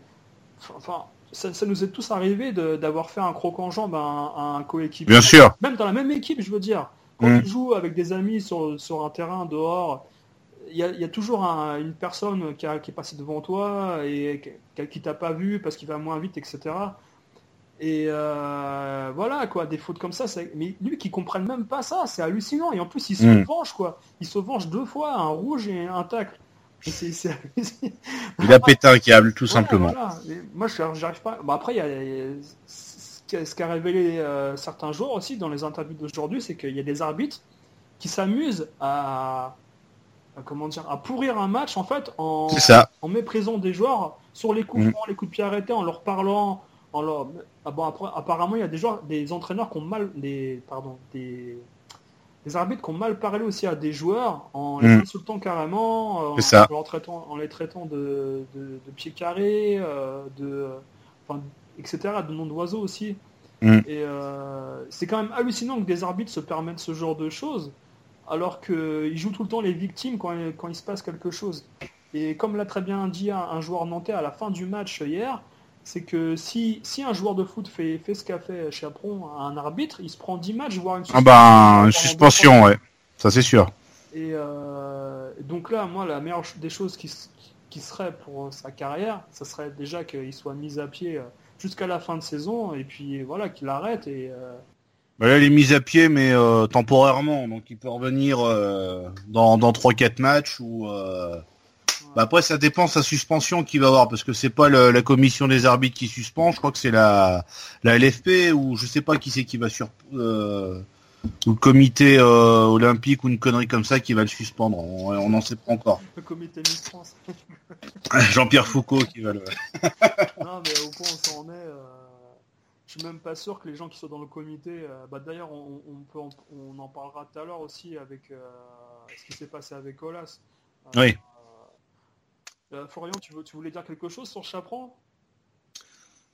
enfin, ça, ça, nous est tous arrivé d'avoir fait un croc en jambe à un, un coéquipier. Bien sûr. Même dans la même équipe, je veux dire. Quand mmh. tu joues avec des amis sur, sur un terrain dehors, il y a, y a, toujours un, une personne qui, a, qui, est passée devant toi et qui, qui t'a pas vu parce qu'il va moins vite, etc. Et euh, voilà, quoi, des fautes comme ça. Mais lui qui comprenne même pas ça, c'est hallucinant. Et en plus, il se mmh. venge, quoi. Il se venge deux fois, un rouge et un tacle. C est, c est... il a pété un câble, tout simplement. Voilà. Moi, j'arrive pas. Bon, après, il y a ce qu'a révélé euh, certains joueurs aussi dans les interviews d'aujourd'hui, c'est qu'il y a des arbitres qui s'amusent à, à, comment dire, à pourrir un match en fait en, en méprisant des joueurs sur les coups, mmh. les coups de pied arrêtés, en leur parlant. En leur... Ah bon, après, apparemment, il y a des joueurs, des entraîneurs qui ont mal, des, pardon, des, des arbitres qui ont mal parlé aussi à des joueurs en les mmh. insultant carrément, en, en, en, traitant, en les traitant de, de, de pieds carrés, euh, de, enfin, etc., de noms d'oiseaux aussi. Mmh. Et euh, c'est quand même hallucinant que des arbitres se permettent ce genre de choses, alors qu'ils jouent tout le temps les victimes quand, quand il se passe quelque chose. Et comme l'a très bien dit un, un joueur nantais à la fin du match hier, c'est que si, si un joueur de foot fait, fait ce qu'a fait Chaperon à un arbitre, il se prend 10 matchs, voire une suspension. Ah bah, une suspension, ouais. Ça, c'est sûr. Et euh, donc là, moi, la meilleure des choses qui, qui serait pour sa carrière, ça serait déjà qu'il soit mis à pied jusqu'à la fin de saison, et puis voilà, qu'il arrête et, euh, Bah là, il est mis à pied, mais euh, temporairement, donc il peut revenir euh, dans dans trois quatre matchs ou. Euh... Bah après, ça dépend de sa suspension qu'il va avoir, parce que c'est pas le- la commission des arbitres qui suspend, je crois que c'est la la LFP ou je sais pas qui c'est qui va sur ou le comité olympique ou une connerie comme ça qui va le suspendre. On n'en sait pas encore. Le comité Miss France. Jean-Pierre Foucault qui va le. non, mais au point où on s'en est, je suis même pas sûr que les gens qui sont dans le comité. euh, bah, D'ailleurs, on, on peut en, on en parlera tout à l'heure aussi avec euh, ce qui s'est passé avec Olas. Euh, Oui. euh, Florian, tu, veux, tu voulais dire quelque chose sur Chaperon?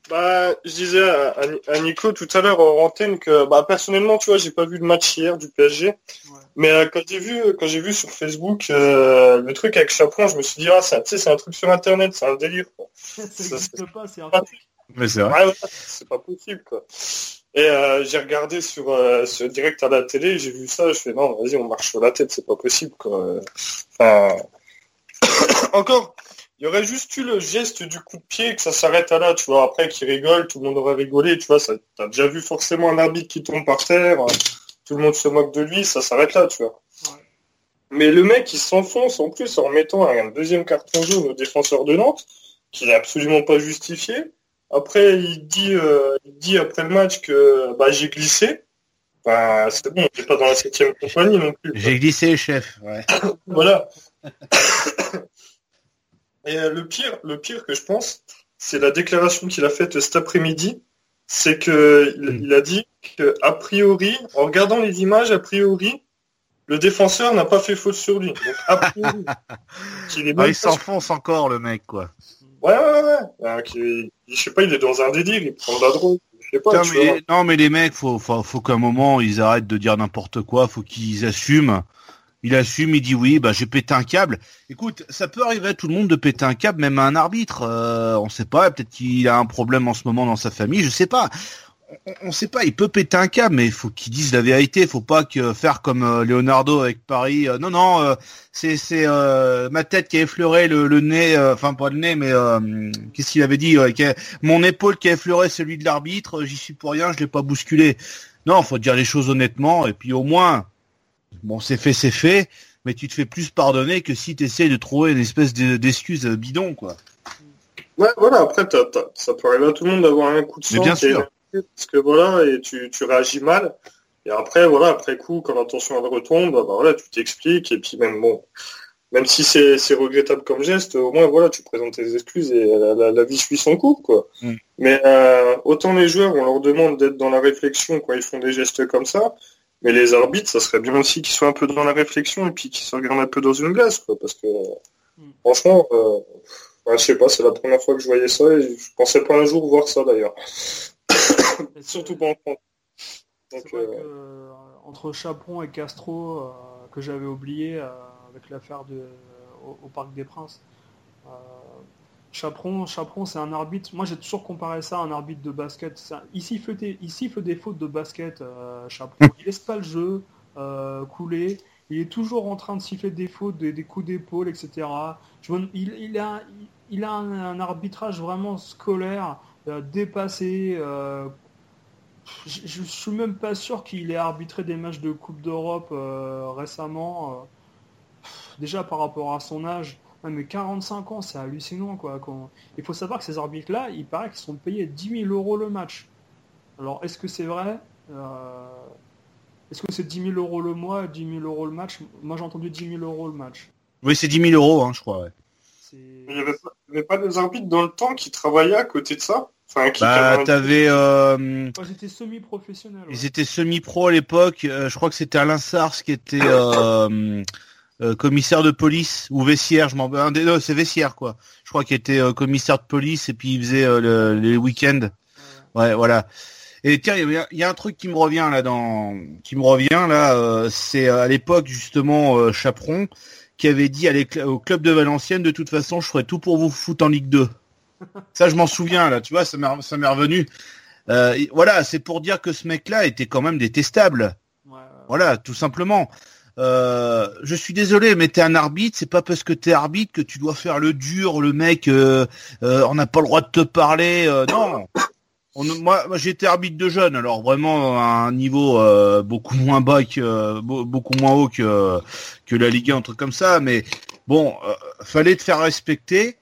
Bah, je disais à, à- à Nico tout à l'heure en antenne que, bah, personnellement, tu vois, j'ai pas vu le match hier du PSG. Ouais. Mais euh, quand j'ai vu, quand j'ai vu sur Facebook euh, le truc avec Chaperon, je me suis dit, ah, c'est, un- c'est un truc sur Internet, c'est un délire. Quoi. Ça n'existe pas, c'est un fake. Mais c'est vrai. Ouais, ouais, c'est pas possible, quoi. Et euh, j'ai regardé sur, euh, sur direct à la télé, j'ai vu ça, je fais non, vas-y, on marche sur la tête, c'est pas possible, quoi. Enfin, encore, il y aurait juste eu le geste du coup de pied que ça s'arrête à là, tu vois. Après, qui rigole, tout le monde aurait rigolé, tu vois. Ça, t'as déjà vu forcément un arbitre qui tombe par terre, tout le monde se moque de lui, ça s'arrête là, tu vois. Ouais. Mais le mec, il s'enfonce en plus en mettant un deuxième carton jaune au défenseur de Nantes, qui n'est absolument pas justifié. Après, il dit, euh, il dit après le match que bah, j'ai glissé. Bah, c'est bon, on n'est pas dans la septième compagnie non plus. J'ai glissé, chef. Ouais. Voilà. Et euh, le pire, le pire que je pense, c'est la déclaration qu'il a faite cet après-midi. C'est que il, Mm. il a dit que a priori, en regardant les images, a priori, le défenseur n'a pas fait faute sur lui. Donc a priori, Ah, il s'enfonce encore, le mec, quoi. Ouais, ouais, ouais. Euh, qu'il- je sais pas, il est dans un délire, il prend de la drogue. Je sais pas, Putain, mais, non, mais les mecs, faut, faut, faut qu'à un moment, ils arrêtent de dire n'importe quoi, faut qu'ils assument. Il assume, il dit oui, bah j'ai pété un câble. Écoute, ça peut arriver à tout le monde de péter un câble, même à un arbitre. Euh, on sait pas, peut-être qu'il a un problème en ce moment dans sa famille, je sais pas. On, on sait pas, il peut péter un câble, mais il faut qu'il dise la vérité. Faut pas que faire comme euh, Leonardo avec Paris. Euh, non, non, euh, c'est ma tête qui a effleuré le, le nez, enfin pas le nez, mais qu'est-ce qu'il avait dit a- Mon épaule qui a effleuré celui de l'arbitre. J'y suis pour rien, je l'ai pas bousculé. Non, faut dire les choses honnêtement, et puis au moins, bon, c'est fait, c'est fait. Mais tu te fais plus pardonner que si tu essayes de trouver une espèce de- d'excuse bidon, quoi. Ouais, voilà, après, ça peut arriver à tout le monde d'avoir un coup de Mais sang. bien qui est- sûr. Parce que voilà, et tu, tu réagis mal. Et après, voilà, après coup, quand l'attention elle retombe, bah, voilà, tu t'expliques. Et puis même, bon, même si c'est c'est regrettable comme geste, au moins, voilà, tu présentes tes excuses et la, la- la vie suit son cours, quoi. Mm. Mais euh, autant les joueurs, on leur demande d'être dans la réflexion quand ils font des gestes comme ça. Mais les arbitres, ça serait bien aussi qu'ils soient un peu dans la réflexion et puis qu'ils se regardent un peu dans une glace, quoi. Parce que, Mm. franchement, euh, je sais pas, c'est la première fois que je voyais ça et je pensais pas un jour voir ça d'ailleurs. Surtout pas en France. C'est Donc, vrai euh, que, euh, entre Chaperon et Castro, euh, que j'avais oublié avec l'affaire de au, au Parc des Princes, Chaperon, Chaperon c'est un arbitre. Moi j'ai toujours comparé ça à un arbitre de basket. Un- il, siffle des, il siffle des fautes de basket, euh, Chaperon. Il laisse pas le jeu euh, couler. Il est toujours en train de siffler des fautes, des, des coups d'épaule, etc. Je il, il a, il, il a un, un arbitrage vraiment scolaire, euh, dépassé, je, je suis même pas sûr qu'il ait arbitré des matchs de Coupe d'Europe euh, récemment. euh. Déjà par rapport à son âge, mais 45 ans, c'est hallucinant quoi. Quand- Il faut savoir que ces arbitres-là, il paraît qu'ils sont payés 10 000 euros le match. Alors est-ce que c'est vrai Euh, Est-ce que c'est 10 000 euros le mois, 10 000 euros le match? Moi j'ai entendu 10 000 euros le match. Oui, c'est 10 000 euros, hein, je crois. Ouais. Il n'y avait, pas- il y avait pas des arbitres dans le temps qui travaillaient à côté de ça? Enfin, Bah, t'avais, euh, Moi j'étais semi-professionnel. ouais. ils étaient semi-pro à l'époque. euh, je crois que c'était Alain Sars qui était euh, euh, commissaire de police ou vestiaire. Je m'en, un des deux, c'est vestiaire quoi. Je crois qu'il était euh, commissaire de police et puis il faisait euh, le- les week-ends. Ouais. Ouais, voilà. Et tiens, il y, a- il y a un truc qui me revient là dans, qui me revient là, euh, c'est à l'époque justement euh, Chaperon qui avait dit à au club de Valenciennes de toute façon je ferai tout pour vous foutre en Ligue 2. Ça je m'en souviens là, tu vois, ça m'est revenu. Euh, voilà, c'est pour dire que ce mec-là était quand même détestable. Ouais. Voilà, tout simplement. Euh, je suis désolé, mais t'es un arbitre, c'est pas parce que t'es arbitre que tu dois faire le dur, le mec, euh, euh, on n'a pas le droit de te parler. euh, non, on, moi, été arbitre de jeunes, alors vraiment à un niveau euh, beaucoup moins bas que beaucoup moins haut que que la Ligue 1, un truc comme ça. Mais bon, euh, fallait te faire respecter,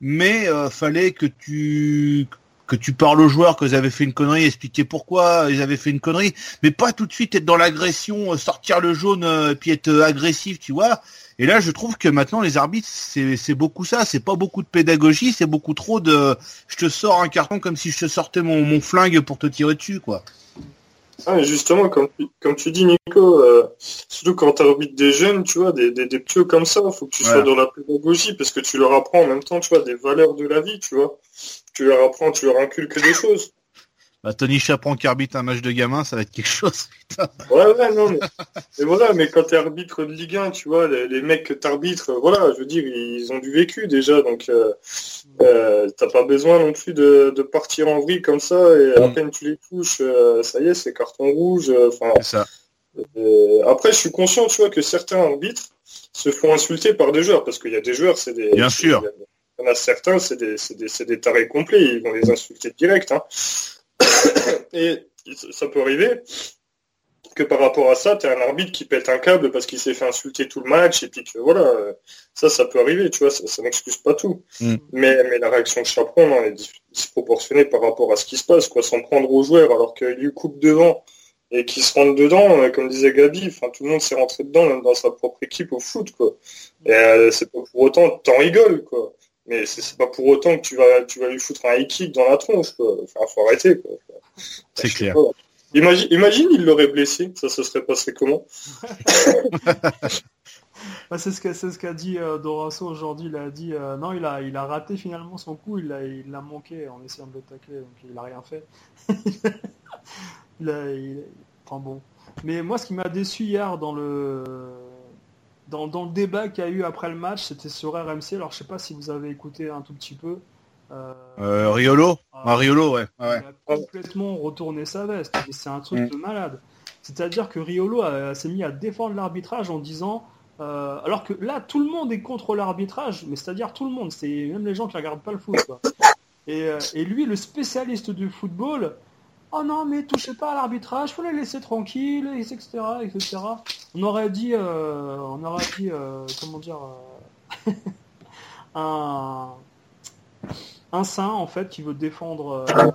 mais fallait que tu que tu parles aux joueurs qu'ils avaient fait une connerie, expliquer pourquoi ils avaient fait une connerie, mais pas tout de suite être dans l'agression, sortir le jaune, et puis être agressif, tu vois. Et là, je trouve que maintenant, les arbitres, c'est beaucoup ça. C'est pas beaucoup de pédagogie, c'est beaucoup trop de. Je te sors un carton comme si je te sortais mon, mon flingue pour te tirer dessus, quoi. Ah, justement, comme, comme tu dis, Nico, euh, surtout quand tu arbitres des jeunes, tu vois, des, des, des petits comme ça, faut que tu sois dans la pédagogie parce que tu leur apprends en même temps, tu vois, des valeurs de la vie, tu vois. Tu leur apprends, tu leur inculques des choses. Bah, Tony Chaperon qui arbitre un match de gamin, ça va être quelque chose. Putain. Ouais, ouais, non, mais, mais voilà, mais quand t'es arbitre de Ligue 1, tu vois, les, les mecs que t'arbitres, voilà, je veux dire, ils ont du vécu déjà, donc euh, euh, t'as pas besoin non plus de, de, partir en vrille comme ça, et à mm. peine tu les touches, euh, ça y est, c'est carton rouge. Euh, enfin, ça. Euh, après, je suis conscient, tu vois, que certains arbitres se font insulter par des joueurs, parce qu'il y a des joueurs, c'est des... Bien sûr. Il y en a certains, c'est des, des, des tarés complets, ils vont les insulter direct, hein. Et ça peut arriver que par rapport à ça, tu as un arbitre qui pète un câble parce qu'il s'est fait insulter tout le match et puis que voilà, ça, ça peut arriver, tu vois, ça, n'excuse pas tout. Mm. Mais, mais la réaction de Chaperon non, est disproportionnée par rapport à ce qui se passe, quoi, sans prendre aux joueurs alors qu'il lui coupe devant et qu'il se rentre dedans, euh, comme disait Gabi, enfin tout le monde s'est rentré dedans, même dans sa propre équipe au foot, quoi. Et euh, c'est pas pour autant, t'en rigoles, quoi. Mais c'est pas pour autant que tu vas, tu vas lui foutre un high kick dans la tronche, quoi. Enfin, faut arrêter, quoi. C'est clair. Imagine, imagine, il l'aurait blessé, ça se serait passé comment? Bah, C'est ce qu'a ce qu'a dit euh, Dorasso aujourd'hui. Il a dit euh, non, il a, il a raté finalement son coup, il l'a il a manqué en essayant de le tacler, donc il a rien fait. il a, il... Enfin bon. Mais moi, ce qui m'a déçu hier dans le dans, dans le débat qu'il y a eu après le match, c'était sur RMC. Alors, je sais pas si vous avez écouté un tout petit peu. Euh, euh, Riolo ah, Riolo, ouais. Il a complètement retourné sa veste. C'est un truc mm. de malade. C'est-à-dire que Riolo s'est mis à défendre l'arbitrage en disant euh, alors que là, tout le monde est contre l'arbitrage, mais c'est-à-dire tout le monde, c'est même les gens qui regardent pas le foot. Et, et, lui, le spécialiste du football, oh non, mais touchez pas à l'arbitrage, faut les laisser tranquilles, etc., etc. On aurait dit, on aurait dit, comment dire, un un saint en fait qui veut défendre, euh,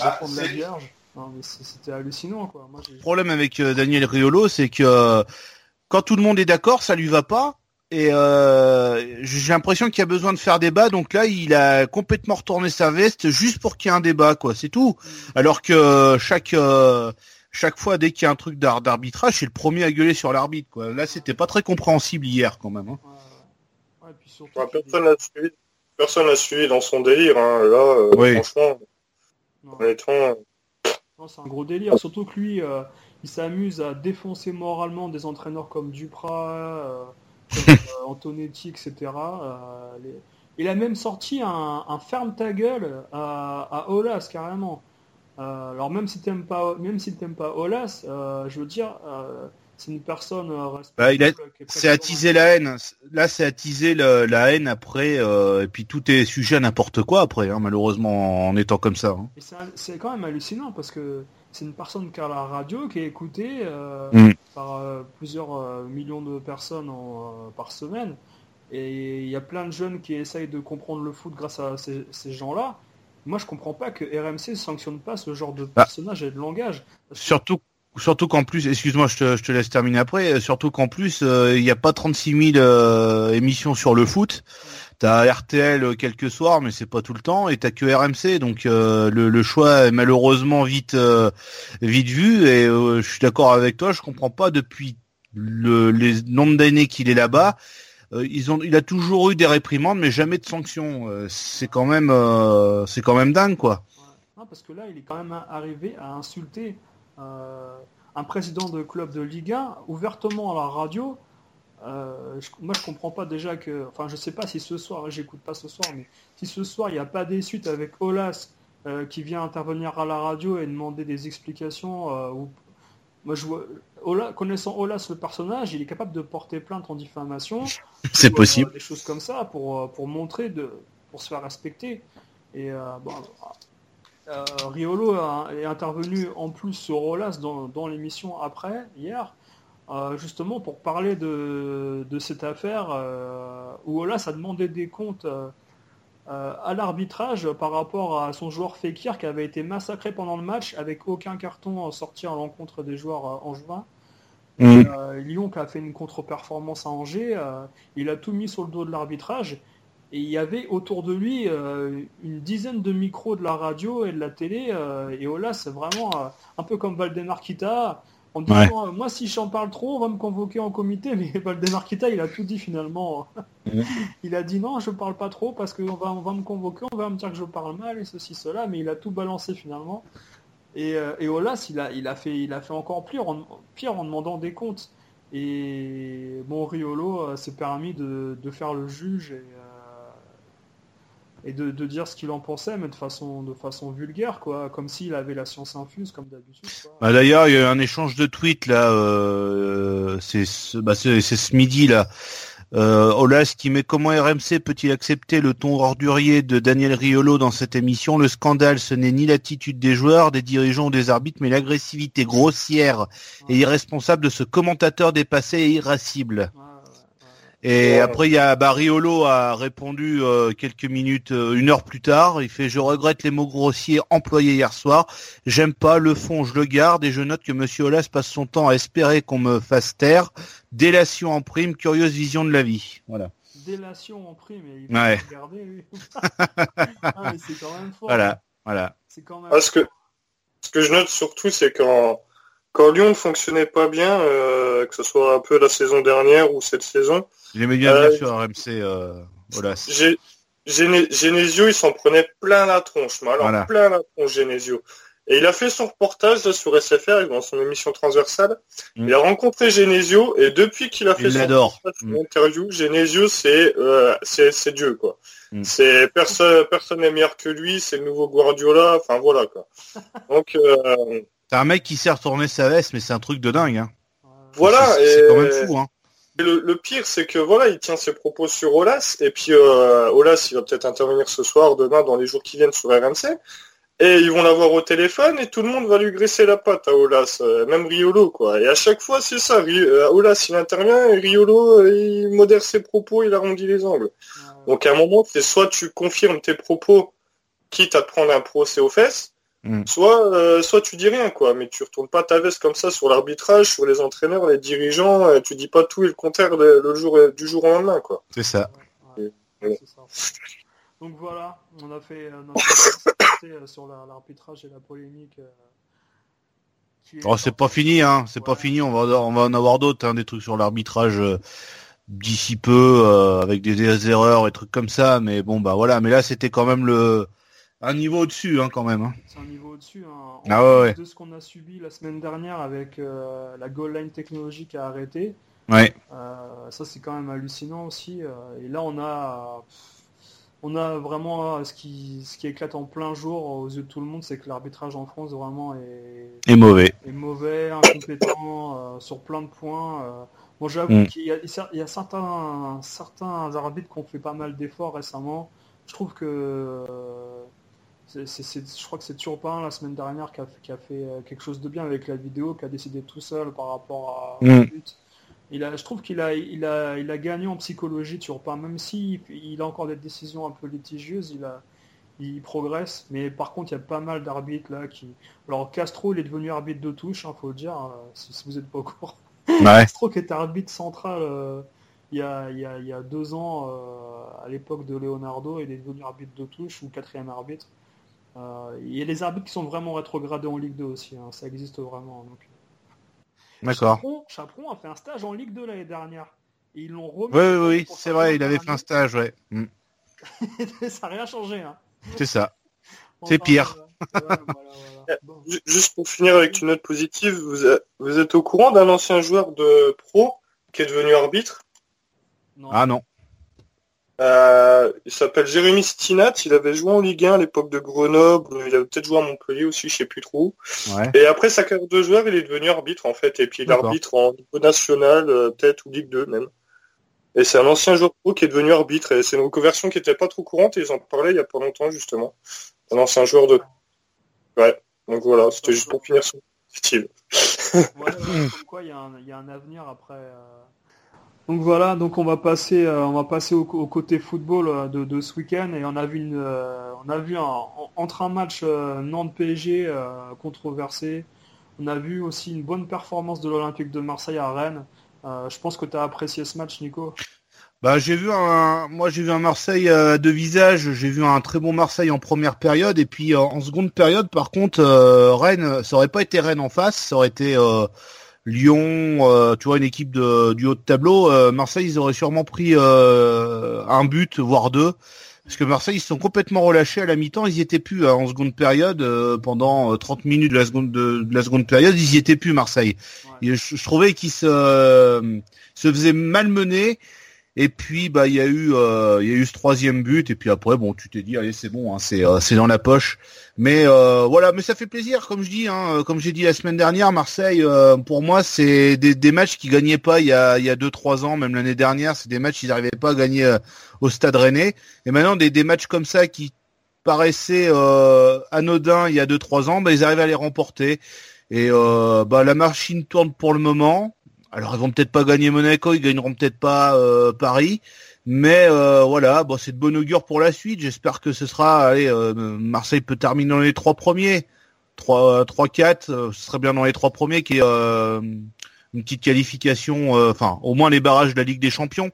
ah, la Vierge. C'était hallucinant quoi. le problème avec euh, Daniel Riolo, c'est que euh, quand tout le monde est d'accord, ça lui va pas. Et j'ai l'impression qu'il a besoin de faire débat, donc là il a complètement retourné sa veste juste pour qu'il y ait un débat, quoi. C'est tout. Alors que chaque chaque fois dès qu'il y a un truc d'arbitrage, c'est le premier à gueuler sur l'arbitre, quoi. Là c'était pas très compréhensible hier quand même. Hein. Ouais, puis surtout, personne n'a suivi personne n'a suivi dans son délire. Hein. Là, euh, franchement, honnêtement. c'est un gros délire. Surtout que lui, euh, il s'amuse à défoncer moralement des entraîneurs comme Duprat, euh, comme, Antonetti, etc. Il a même sorti un, ferme ta gueule à, à Olas carrément. alors même si t'aimes pas, même si t'aimes pas Olas, je veux dire c'est une personne euh, bah, il a... c'est attiser la haine là c'est attiser la haine après euh, et puis tout est sujet à n'importe quoi après hein, malheureusement en étant comme ça hein. c'est quand même hallucinant parce que c'est une personne qui a la radio qui est écoutée euh, mm. par euh, plusieurs millions de personnes en, par semaine et il y a plein de jeunes qui essayent de comprendre le foot grâce à ces, ces gens là moi je comprends pas que RMC ne sanctionne pas ce genre de bah. personnage et de langage surtout Surtout qu'en plus, excuse-moi, je te, laisse terminer après. Euh, surtout qu'en plus, euh, il n'y a pas 36 000 euh, émissions sur le foot. T'as RTL quelques soirs, mais c'est pas tout le temps, et t'as que RMC, donc le, choix est malheureusement vite vite vu. Et je suis d'accord avec toi, je comprends pas depuis le les nombre d'années qu'il est là-bas. ils ont, il a toujours eu des réprimandes, mais jamais de sanctions. c'est quand même, c'est quand même dingue, quoi. Non, parce que là, il est quand même arrivé à insulter un président de club de Ligue 1 ouvertement à la radio. Euh, moi, je comprends pas déjà que. Enfin, je sais pas si ce soir, j'écoute pas ce soir, mais si ce soir il n'y a pas des suites avec Olas euh, qui vient intervenir à la radio et demander des explications. ou... Moi, je vois. connaissant Olas, le personnage, il est capable de porter plainte en diffamation. C'est possible. des choses comme ça pour, pour montrer, de, pour se faire respecter. Et bon, euh, Riolo a- est intervenu en plus sur Olas dans, dans l'émission après, hier, euh, justement pour parler de, de cette affaire euh, où Olas a demandé des comptes à l'arbitrage par rapport à son joueur Fekir qui avait été massacré pendant le match avec aucun carton sorti à l'encontre des joueurs euh, angevins. Mm. Euh, Lyon qui a fait une contre-performance à Angers, il a tout mis sur le dos de l'arbitrage. Et il y avait autour de lui euh, une dizaine de micros de la radio et de la télé. euh, et Ola, c'est vraiment euh, un peu comme Valdemar Kita. En disant, moi si j'en parle trop, on va me convoquer en comité. Mais Valdemar Kita, il a tout dit finalement. Il a dit non, je parle pas trop parce qu'on va, on va me convoquer, on va me dire que je parle mal et ceci, cela. Mais il a tout balancé finalement. Et, et Olas, il a, il, a fait, il a fait encore pire en, pire en demandant des comptes. Et bon, Riolo s'est permis de, de faire le juge et, et de, de dire ce qu'il en pensait, mais de façon, de façon vulgaire, quoi, comme s'il avait la science infuse, comme d'habitude. Bah, D'ailleurs, il y a eu un échange de tweets là. Euh, c'est ce, bah, ce midi là. Euh, Olas qui met comment RMC peut-il accepter le ton ordurier de Daniel Riolo dans cette émission? Le scandale, ce n'est ni l'attitude des joueurs, des dirigeants ou des arbitres, mais l'agressivité grossière et irresponsable de ce commentateur dépassé et irascible. Ouais. Et Ouais. après, il y a bah, Riolo a répondu euh, quelques minutes, euh, une heure plus tard. Il fait :« Je regrette les mots grossiers employés hier soir. J'aime pas le fond, je le garde et je note que Monsieur Olas passe son temps à espérer qu'on me fasse taire. Délation en prime, curieuse vision de la vie. Voilà. Délation en prime, et il Ouais. regarder, lui. ah, mais c'est quand même fort. Voilà, voilà. C'est quand même... Ah, ce, que, ce que je note surtout, c'est quand, quand Lyon ne fonctionnait pas bien, euh, que ce soit un peu la saison dernière ou cette saison, Il aimait bien Euh, bien sûr RMC euh, Olas. Gé- Géné- Genesio, il s'en prenait plein la tronche, mais alors Voilà. plein la tronche, Genesio. Et il a fait son reportage là, sur SFR dans son émission transversale. Mm. Il a rencontré Genesio et depuis qu'il a fait Il son l'adore. reportage, son Mm. interview, Genesio, c'est euh, c'est c'est Dieu quoi. Mm. C'est personne personne n'est meilleur que lui, c'est le nouveau Guardiola. Enfin voilà quoi. Donc C'est un mec qui sait retourner sa veste, mais c'est un truc de dingue. Hein. Voilà. C'est c'est et- quand même fou. Hein. Et le, le pire, c'est que voilà, il tient ses propos sur Olas, et puis euh, Olas, il va peut-être intervenir ce soir, demain, dans les jours qui viennent sur RMC, et ils vont l'avoir au téléphone, et tout le monde va lui graisser la patte à Olas, euh, même Riolo, quoi. Et à chaque fois, c'est ça, euh, Olas, il intervient, et Riolo, euh, il modère ses propos, il arrondit les angles. Ouais. Donc à un moment, c'est soit tu confirmes tes propos, quitte à te prendre un procès aux fesses, Mm. soit euh, soit tu dis rien quoi, mais tu retournes pas ta veste comme ça sur l'arbitrage, sur les entraîneurs, les dirigeants, euh, tu dis pas tout et le contraire le, le jour du jour au lendemain quoi. C'est ça. Ouais, ouais, Ouais. c'est ça. Donc voilà, on a fait euh, notre euh, sur la- l'arbitrage et la polémique. euh, qui est Oh, c'est pas fini, hein. C'est pas fini. On va, on va en avoir d'autres, hein, des trucs sur l'arbitrage euh, d'ici peu, euh, avec des, des erreurs et trucs comme ça. Mais bon, bah voilà. Mais là, c'était quand même le un niveau au-dessus, hein, quand même. Hein. C'est un niveau au-dessus. hein. Ah ouais, plus ouais. De ce qu'on a subi la semaine dernière avec euh, la goal line technologique à arrêter, Ouais. euh, ça c'est quand même hallucinant aussi. euh, et là on a, on a vraiment ce qui, ce qui éclate en plein jour aux yeux de tout le monde, c'est que l'arbitrage en France vraiment est, Et mauvais. est mauvais, incompétent euh, sur plein de points. Bon, j'avoue Mm. qu'il y a, il y a certains, certains arbitres qui ont fait pas mal d'efforts récemment. Je trouve que je crois que c'est Turpin la semaine dernière qui a, fait- qui a fait euh, quelque chose de bien avec la vidéo, qui a décidé tout seul par rapport à Mm. au but. Il a, je trouve qu'il a, il a, il a gagné en psychologie Turpin, même si il a encore des décisions un peu litigieuses, il a, il progresse. Mais par contre, il y a pas mal d'arbitres là qui. Alors Castro, il est devenu arbitre de touche, hein, faut le dire, euh, si, si vous êtes pas au courant. Ouais. Castro qui était arbitre central euh, il, y a, il, y a, il y a deux ans, euh, à l'époque de Leonardo, il est devenu arbitre de touche ou quatrième arbitre. Euh, il y a les arbitres qui sont vraiment rétrogradés en Ligue 2 aussi, hein, ça existe vraiment. Donc. D'accord. Chaperon, Chaperon a fait un stage en Ligue 2 l'année dernière. Et ils l'ont remis. Oui, oui, oui, c'est vrai. Il avait fait un stage, ouais. Mm. ça n'a rien changé. Hein. C'est ça. Enfin, C'est pire. euh, voilà, voilà, voilà. Bon. Ju- Juste pour finir avec une note positive, vous êtes, vous êtes au courant d'un ancien joueur de pro qui est devenu arbitre? Non. Ah non. Euh, il s'appelle Jérémy Stinat, il avait joué en Ligue 1 à l'époque de Grenoble, il avait peut-être joué à Montpellier aussi, je sais plus trop. Ouais. Et après sa carrière de joueur, il est devenu arbitre en fait, et puis il arbitre en niveau national, peut-être ou Ligue 2 même. Et c'est un ancien joueur pro qui est devenu arbitre, et c'est une reconversion qui était pas trop courante, et ils en parlaient il y a pas longtemps justement. Un ancien joueur de Ouais, donc voilà, c'était juste pour finir sur Steve. Ouais, comme quoi il y, a un- il y a un avenir après. euh. Donc voilà, donc on va passer, euh, au, côté football euh, de, ce week-end et on a vu, une, euh, on a vu entre un match Nantes-PSG euh, controversé, on a vu aussi une bonne performance de l'Olympique de Marseille à Rennes. Je pense que tu as apprécié ce match, Nico. Bah j'ai vu un, moi j'ai vu un Marseille de visage, j'ai vu un très bon Marseille en première période et puis en seconde période par contre Rennes, ça aurait pas été Rennes en face, ça aurait été Lyon, euh, tu vois une équipe de, du haut de tableau. Euh, Marseille ils auraient sûrement pris euh, un but voire deux parce que Marseille ils se sont complètement relâchés à la mi-temps, ils y étaient plus hein, en seconde période euh, pendant euh, 30 minutes de la seconde de, de la seconde période, ils y étaient plus Marseille. Ouais. Et je, je trouvais qu'ils se euh, se faisaient malmener. Et puis bah il y a eu euh, il y a eu ce troisième but. Et puis après bon tu t'es dit allez c'est bon hein, c'est euh, c'est dans la poche. Mais euh, voilà mais ça fait plaisir comme je dis hein, comme j'ai dit la semaine dernière Marseille euh, pour moi c'est des, des matchs qui gagnaient pas il y a il y a deux trois ans même l'année dernière. C'est des matchs qu'ils n'arrivaient pas à gagner euh, au Stade Rennais. Et maintenant des, des matchs comme ça qui paraissaient euh, anodins il y a deux trois ans bah, ils arrivent à les remporter. Et bah la machine tourne pour le moment alors ils vont peut-être pas gagner Monaco, ils gagneront peut-être pas euh, Paris, mais euh, voilà, bon c'est de bon augure pour la suite. J'espère que ce sera, euh, Marseille peut terminer dans les trois premiers, trois, trois, quatre, ce serait bien dans les trois premiers, qui est une petite qualification, enfin au moins les barrages de la Ligue des Champions.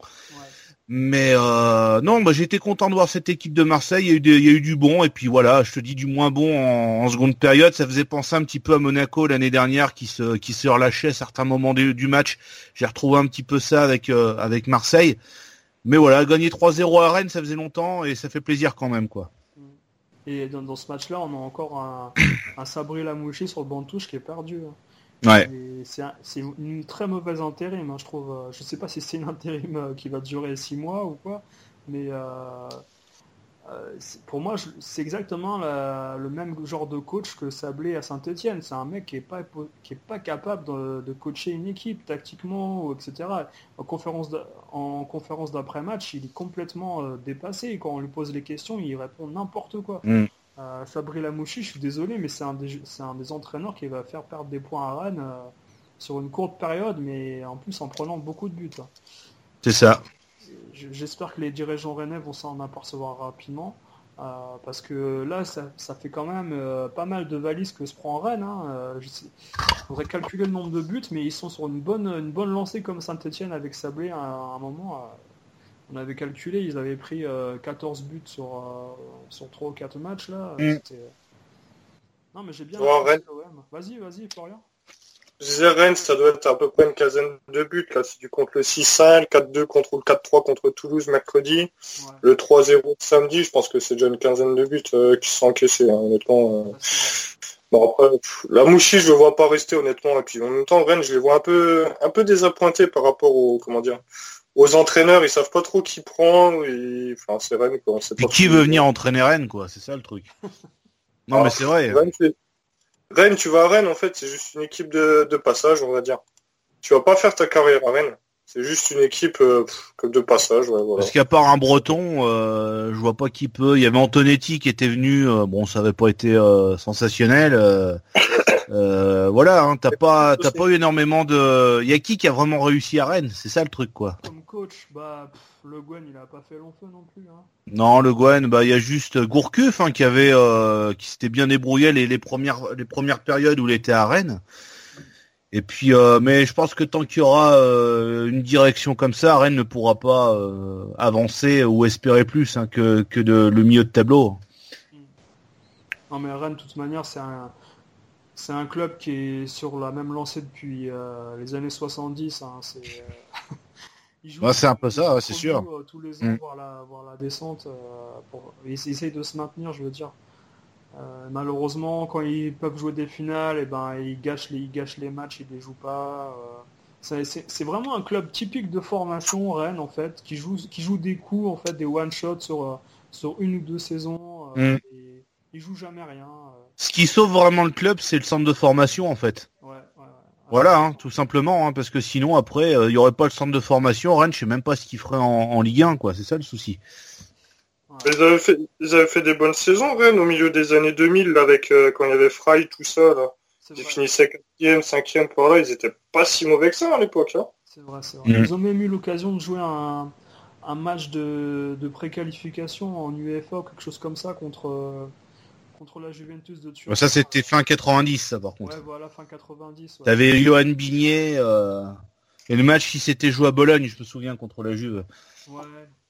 Mais euh, non, bah, été content de voir cette équipe de Marseille. Il y, a eu du bon et puis voilà, je te dis du moins bon en, seconde période. Ça faisait penser un petit peu à Monaco l'année dernière qui se relâchait à certains moments du, match. J'ai retrouvé un petit peu ça avec euh, Marseille. Mais voilà, gagner 3-0 à Rennes, ça faisait longtemps et ça fait plaisir quand même quoi. Et dans, dans ce match-là, on a encore un, un Sabri Lamouchi sur le banc de touche qui est perdu. hein. Ouais. C'est un- c'est une très mauvaise intérim, hein, je trouve. Euh, Je sais pas si c'est une intérim euh, qui va durer six mois ou quoi, mais euh, euh, pour moi, c'est exactement la- le même genre de coach que Sablé à Saint-Etienne. C'est un mec qui est pas épo- qui est pas capable de, de coacher une équipe tactiquement, etc. En conférence d'a- en conférence d'après-match, il est complètement dépassé. Quand on lui pose les questions, il répond n'importe quoi. Mm. Euh, Sabri Lamouchi, je suis désolé, mais c'est un, des, c'est un des entraîneurs qui va faire perdre des points à Rennes euh, sur une courte période, mais en plus en prenant beaucoup de buts. hein. C'est ça. J'espère que les dirigeants rennais vont s'en apercevoir rapidement, euh, parce que là, ça, ça fait quand même euh, pas mal de valises que se prend Rennes. Hein. Faudrait calculer le nombre de buts, mais ils sont sur une bonne, une bonne lancée comme Saint-Etienne avec Sablé à, un moment. Euh, on avait calculé, ils avaient pris euh, 14 buts sur, euh, sur 3 ou 4 matchs là. Mm. C'était- Non mais j'ai bien apprécié Rennes. Vas-y, vas-y Florian. Je disais Rennes, ça doit être à peu près une quinzaine de buts. Là, si tu comptes le 6-1, le 4-2 contre le 4-3 contre Toulouse mercredi, Ouais. le 3-0 de samedi, je pense que c'est déjà une quinzaine de buts euh, qui sont encaissés, hein, honnêtement. euh. Bon après, pff, la Mouchi, je le vois pas rester honnêtement. Et puis en même temps, Rennes, je les vois un peu, un peu désappointés par rapport aux, comment dire, aux entraîneurs. Ils savent pas trop qui prend. Et... Enfin, c'est Rennes quoi. on sait Puis pas qui veut venir entraîner Rennes quoi C'est ça le truc. Non Ah, mais c'est vrai. Rennes, tu vas à Rennes, en fait, c'est juste une équipe de, de passage, on va dire. Tu vas pas faire ta carrière à Rennes. C'est juste une équipe euh, pff, de passage, ouais, voilà. Parce qu'à part un Breton, euh, je vois pas qui peut. Il y avait Antonetti qui était venu. euh, bon, ça avait pas été sensationnel. Euh, voilà, hein, t'as pas, t'as pas eu énormément de. Il y a qui qui a vraiment réussi à Rennes? C'est ça le truc, quoi. Comme coach, bah pff, Le Guen il a pas fait long feu non plus. Hein. Non, le Gwen, bah il y a juste Gourcuff hein, qui avait, euh, qui s'était bien débrouillé les, les premières, les premières périodes où il était à Rennes. Et puis, euh, mais je pense que tant qu'il y aura une direction comme ça, Rennes ne pourra pas avancer ou espérer plus hein, que, que de, le milieu de tableau. Non mais Rennes, de toute manière, c'est un, c'est un club qui est sur la même lancée depuis euh, les années 70. hein, c'est, euh, Ouais, c'est un peu ça, c'est sûr. euh, tous les ans, Mm. voir, la, voir la descente. pour, ils essayent de se maintenir, je veux dire. Malheureusement, quand ils peuvent jouer des finales, et ben ils gâchent les, ils gâchent les matchs, ils les jouent pas. C'est- vraiment un club typique de formation Rennes en fait, qui joue, qui joue des coups en fait, des one shots sur sur une ou deux saisons. Mm. et ils jouent jamais rien. euh. Ce qui sauve vraiment le club, c'est le centre de formation en fait. Ouais, ouais, ouais. Voilà, hein, tout simplement, hein, parce que sinon après, euh, il y aurait pas le centre de formation. Rennes, je sais même pas ce qu'il ferait en, en Ligue 1, quoi. C'est ça le souci. Ils, avaient fait, ils avaient fait des bonnes saisons, Rennes, au milieu des années 2000, là, avec euh, quand il y avait Fry, tout ça. Là. C'est Ils vrai. finissaient 4e, 5e par là, ils étaient pas si mauvais que ça à l'époque. Hein. C'est vrai, c'est vrai. Mm. Ils ont même eu l'occasion de jouer un, un match de, de préqualification en UEFA ou quelque chose comme ça contre, euh, contre la Juventus de Turin. Ça c'était fin 90 ça par contre. Ouais, voilà, fin 90. ouais. T'avais Johan Bignet euh, et le match qui s'était joué à Bologne, je me souviens contre la Juve. Ouais,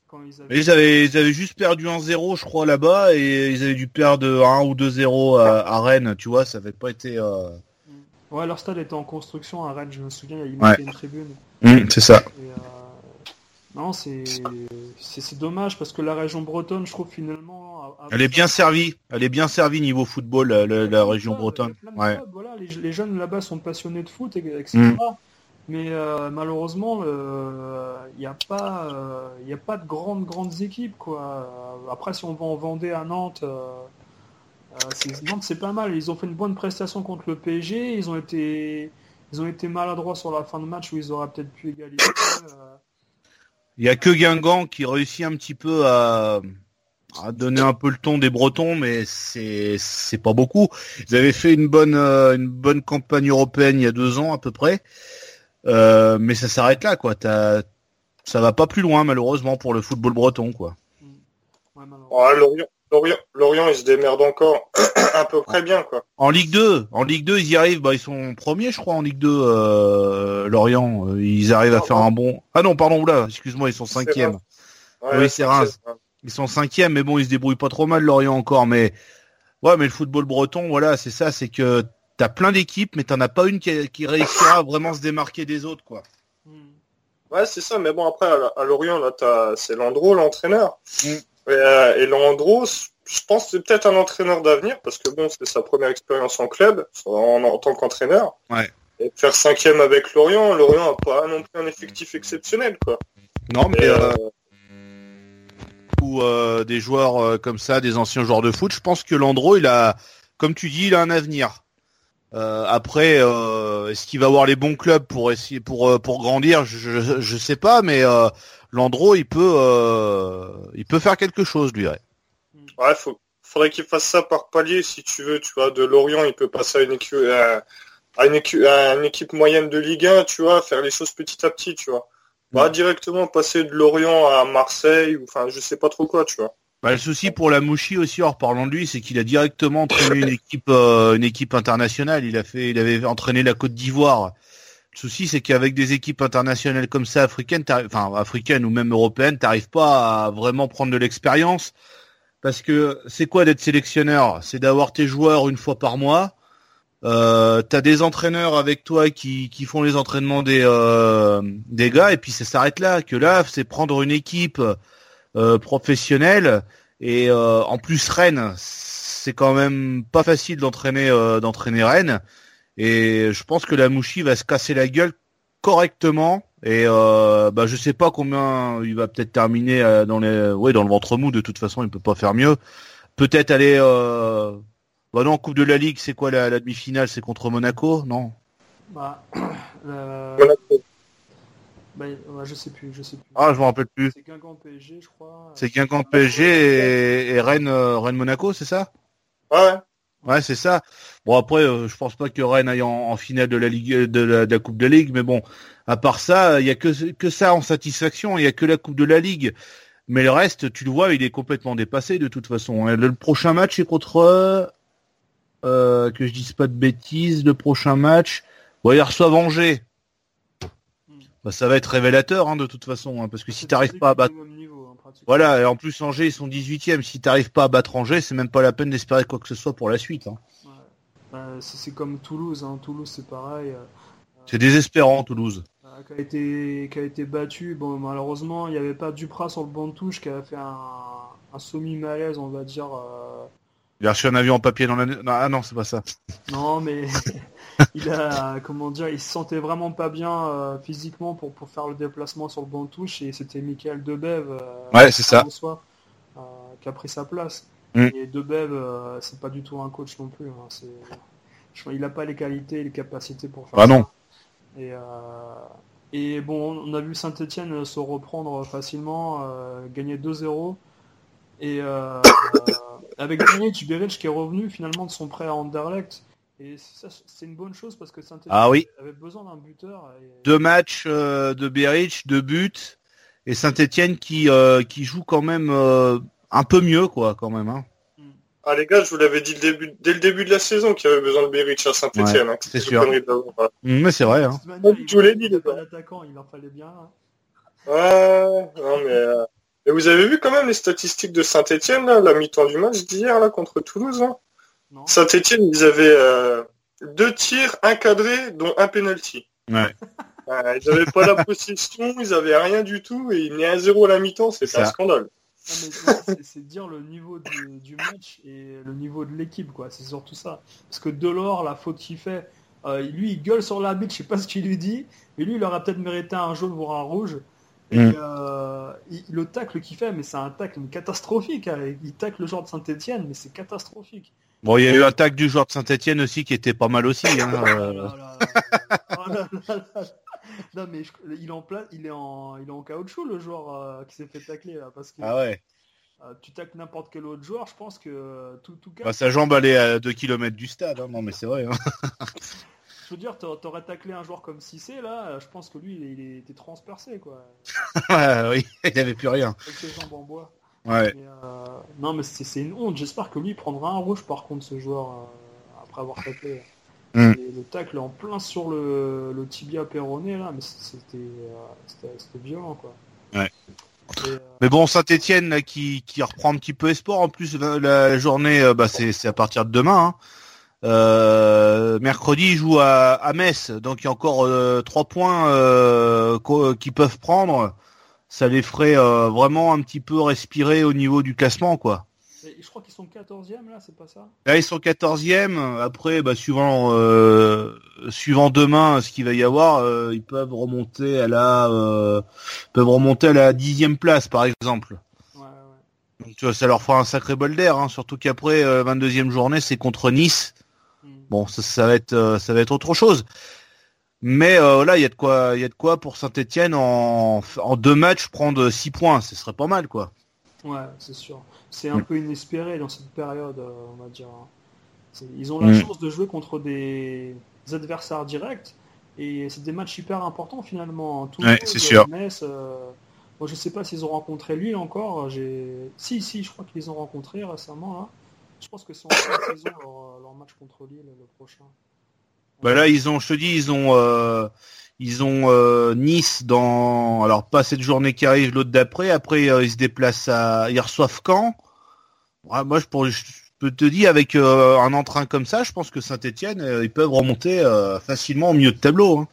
quand ils avaient... Ils avaient, ils avaient juste perdu 1-0 je crois là-bas et ils avaient dû perdre 1 ou 2-0 à, à Rennes, tu vois, ça avait pas été. Euh... Ouais, leur stade était en construction à Rennes, je me souviens, il Ouais. manquait une tribune. c'est ça. Et, euh, Non, c'est dommage parce que la région bretonne, je trouve finalement. Elle est bien servie, elle est bien servie niveau football la, la- la région a bretonne. Ouais. voilà, les, les jeunes là-bas sont passionnés de foot, et- etc. Mm. Mais euh, malheureusement, il n'y a pas, euh, y a pas de grandes grandes équipes quoi. Euh, Après, si on va en Vendée à Nantes, euh, euh, c'est- Nantes c'est pas mal. Ils ont fait une bonne prestation contre le PSG. Ils ont été, ils ont été maladroits sur la fin de match où ils auraient peut-être pu égaliser. euh. Il y a que Guingamp qui réussit un petit peu à, à donner un peu le ton des Bretons, mais c'est c'est pas beaucoup. Ils avaient fait une bonne euh, une bonne campagne européenne il y a deux ans à peu près, Euh, mais ça s'arrête là quoi. T'as ça va pas plus loin malheureusement pour le football breton quoi. Ouais, malheureusement. Ouais, Lorient, Lorient, Lorient, ils se démerdent encore à peu près bien, quoi. En Ligue 2, en Ligue 2 ils y arrivent, bah ils sont premiers je crois en Ligue 2 euh, Lorient, ils arrivent à faire un bon. Ah non pardon là, excuse-moi ils sont. Ouais, Oui, c'est Reims. Ils sont cinquièmes, mais bon, ils se débrouillent pas trop mal, Lorient encore. Mais ouais, mais le football breton, voilà, c'est ça, c'est que t'as plein d'équipes, mais t'en as pas une qui, qui réussira à vraiment se démarquer des autres, quoi. Mm. Ouais, c'est ça, mais bon, après, à, Lorient, là, t'as, c'est Landreau, l'entraîneur. Mm. Et, euh, et Landreau, je pense que c'est peut-être un entraîneur d'avenir, parce que bon, c'est sa première expérience en club, en, en tant qu'entraîneur. Ouais. Et faire cinquième avec Lorient, Lorient a pas non plus un effectif exceptionnel, quoi. Non, mais euh, euh, euh, des joueurs euh, comme ça, des anciens joueurs de foot, je pense que Landreau, il a, comme tu dis, il a un avenir. Euh, après, est-ce qu'il va avoir les bons clubs pour essayer, pour pour grandir? Je je, sais pas, mais Landreau, il peut il peut faire quelque chose, lui. ouais. Ouais, faudrait qu'il fasse ça par palier, si tu veux, tu vois, de Lorient, il peut passer à une, équipe, à une, équipe, à une équipe moyenne de Ligue 1, tu vois, faire les choses petit à petit, tu vois. Pas directement passer de Lorient à Marseille, ou enfin, je sais pas trop quoi, tu vois. Bah, le souci pour la Mouchi aussi, en reparlant de lui, c'est qu'il a directement entraîné une équipe, euh, une équipe internationale. Il a fait, il avait entraîné la Côte d'Ivoire. Le souci, c'est qu'avec des équipes internationales comme ça, africaines, enfin africaines ou même européennes, t'arrives pas à vraiment prendre de l'expérience. Parce que c'est quoi d'être sélectionneur? C'est d'avoir tes joueurs une fois par mois. Euh, t'as des entraîneurs avec toi qui, qui font les entraînements des euh, des gars et puis ça s'arrête là. Que là, c'est prendre une équipe euh, professionnelle et euh, en plus Rennes, c'est quand même pas facile d'entraîner euh, d'entraîner Rennes et je pense que la Mouchi va se casser la gueule correctement et bah je sais pas combien il va peut-être terminer dans les ouais dans le ventre mou de toute façon il peut pas faire mieux peut-être aller. Bah non Coupe de la Ligue c'est quoi la, la demi-finale c'est contre Monaco non? Bah, euh, Monaco. bah, ouais, je sais plus, je sais plus. ah je me rappelle plus C'est Guingamp PSG, je crois. c'est Guingamp PSG et, et Rennes euh, Rennes Monaco c'est ça? Ouais, ouais. Ouais, c'est ça. Bon après, euh, je pense pas que Rennes aille en, en finale de la Ligue, de la, de la Coupe de la Ligue, mais bon, à part ça, il y a que que ça en satisfaction. Il y a que la Coupe de la Ligue, mais le reste, tu le vois, il est complètement dépassé de toute façon. hein. Le, prochain match est contre, euh, que je dise pas de bêtises, le prochain match, bon, il reçoit Angers. Bah, ça va être révélateur hein, de toute façon, hein, parce que si t'arrives pas à battre, niveau, hein, voilà, et en plus Angers ils sont 18e. Si t'arrives pas à battre Angers, c'est même pas la peine d'espérer quoi que ce soit pour la suite. Ouais. Bah, c'est comme Toulouse. Toulouse c'est pareil. euh, C'est désespérant Toulouse. euh, qui a été qui a été battu. Bon malheureusement il n'y avait pas Duprat sur le banc de touche qui a fait un, un semi malaise on va dire. euh, Il a reçu un avion en papier dans la... Non, ah non, c'est pas ça. Non mais il a comment dire il se sentait vraiment pas bien euh, physiquement pour, pour faire le déplacement sur le banc de touche et c'était Michael Debev euh, Ouais, c'est ça. François, euh, qui a pris sa place. Mm. Et Debev euh, c'est pas du tout un coach non plus. hein. C'est- je crois- il n'a pas les qualités et les capacités pour faire Ah ça. non. Et, et bon, on a vu Saint-Etienne se reprendre facilement, gagner 2-0. Et euh, avec Beric, Beric qui est revenu finalement de son prêt à Anderlecht. Et ça, c'est une bonne chose parce que saint Ah oui. avait besoin d'un buteur. et- Deux matchs euh, de Beric, deux buts, et Saint-Etienne qui, euh, qui joue quand même euh, un peu mieux, quoi, quand même. Hein. Ah les gars, je vous l'avais dit le début, dès le début de la saison qu'il y avait besoin de Beric à Saint-Etienne. Ouais, hein, c'est sûr. l'avoir. Mm, Mais c'est vrai. Hein. manière, Je vous l'ai dit, d'attaquant, il en fallait bien. hein. Ouais, non mais... Et vous avez vu quand même les statistiques de Saint-Etienne, là, la mi-temps du match d'hier, là, contre Toulouse hein? Saint-Etienne, ils avaient euh, deux tirs encadrés, dont un penalty. Ouais. Euh, ils n'avaient pas la possession, ils avaient rien du tout, et ils menaient à zéro à la mi-temps, c'était Ça. un scandale. Non, mais c'est- c'est dire le niveau du, du match et le niveau de l'équipe, quoi. C'est surtout ça. Parce que Delors, la faute qu'il fait, euh, lui, il gueule sur l'arbitre, je sais pas ce qu'il lui dit, mais lui, il aurait peut-être mérité un jaune voire un rouge. Et Mm. euh, il- le tacle qu'il fait, mais c'est un tacle catastrophique. hein. Il tacle le joueur de Saint-Etienne, mais c'est catastrophique. Bon, il y a eu l'attaque du joueur de Saint-Etienne aussi qui était pas mal aussi. Hein. Oh là là. Non mais je- il est en place, il est en, il est en caoutchouc le joueur euh, qui s'est fait tacler là, parce que Ah ouais. euh, tu tacles n'importe quel autre joueur, je pense que euh, tout tout cas. Bah, sa jambe allait à 2 km du stade. Hein. Non, mais c'est vrai. Hein. Veux dire, t'a- t'aurais taclé un joueur comme Cissé, là, euh, je pense que lui, il, il était transpercé, quoi, Ouais, oui, il avait plus rien. avec ses jambes en bois. Ouais. Euh, non, mais c'est une honte. J'espère que lui il prendra un rouge, par contre, ce joueur, euh, après avoir taclé. Mm. Et le tacle en plein sur le, le tibia péroné, là, mais c'était euh, violent, quoi. Ouais. Et, Mais bon, Saint-Etienne qui, qui reprend un petit peu espoir. En plus, la, la journée, bah, c'est c'est à partir de demain. hein. Euh, mercredi, ils jouent à, à Metz, donc il y a encore euh, trois points euh, qu'ils peuvent prendre. Ça les ferait euh, vraiment un petit peu respirer au niveau du classement, quoi. et je crois qu'ils sont 14e, là, c'est pas ça? Là, ils sont 14e. Après, bah, suivant, euh, suivant demain, ce qu'il va y avoir, euh, ils peuvent remonter à la, euh, peuvent remonter à la dixième place, par exemple. Ouais, ouais. Donc, tu vois, ça leur fera un sacré bol d'air, hein, surtout qu'après, euh, 22e journée, c'est contre Nice. Bon, ça, ça va être, euh, ça va être autre chose. Mais euh, là, il y a de quoi, il y a de quoi pour Saint-Etienne en, en deux matchs prendre 6 points, ce serait pas mal, quoi. Ouais, c'est sûr. C'est un Mm. peu inespéré dans cette période, euh, on va dire. hein. Ils ont la Mm. chance de jouer contre des adversaires directs et c'est des matchs hyper importants finalement. Toulouse, Ouais, c'est sûr. Metz, euh, moi je sais pas s'ils ont rencontré Lille encore. J'ai, si si, je crois qu'ils les ont rencontrés récemment là. Je pense que c'est en fin de saison leur, leur match contre Lille le prochain. Bah là, ils ont, je te dis, ils ont, euh, ils ont euh, Nice dans, alors pas cette journée qui arrive, l'autre d'après. Après, euh, ils se déplacent à, ils reçoivent Caen. Ouais, moi, je, pourrais- je peux te dire, avec un entrain comme ça, je pense que Saint-Etienne, ils peuvent remonter facilement au milieu de tableau. Hein.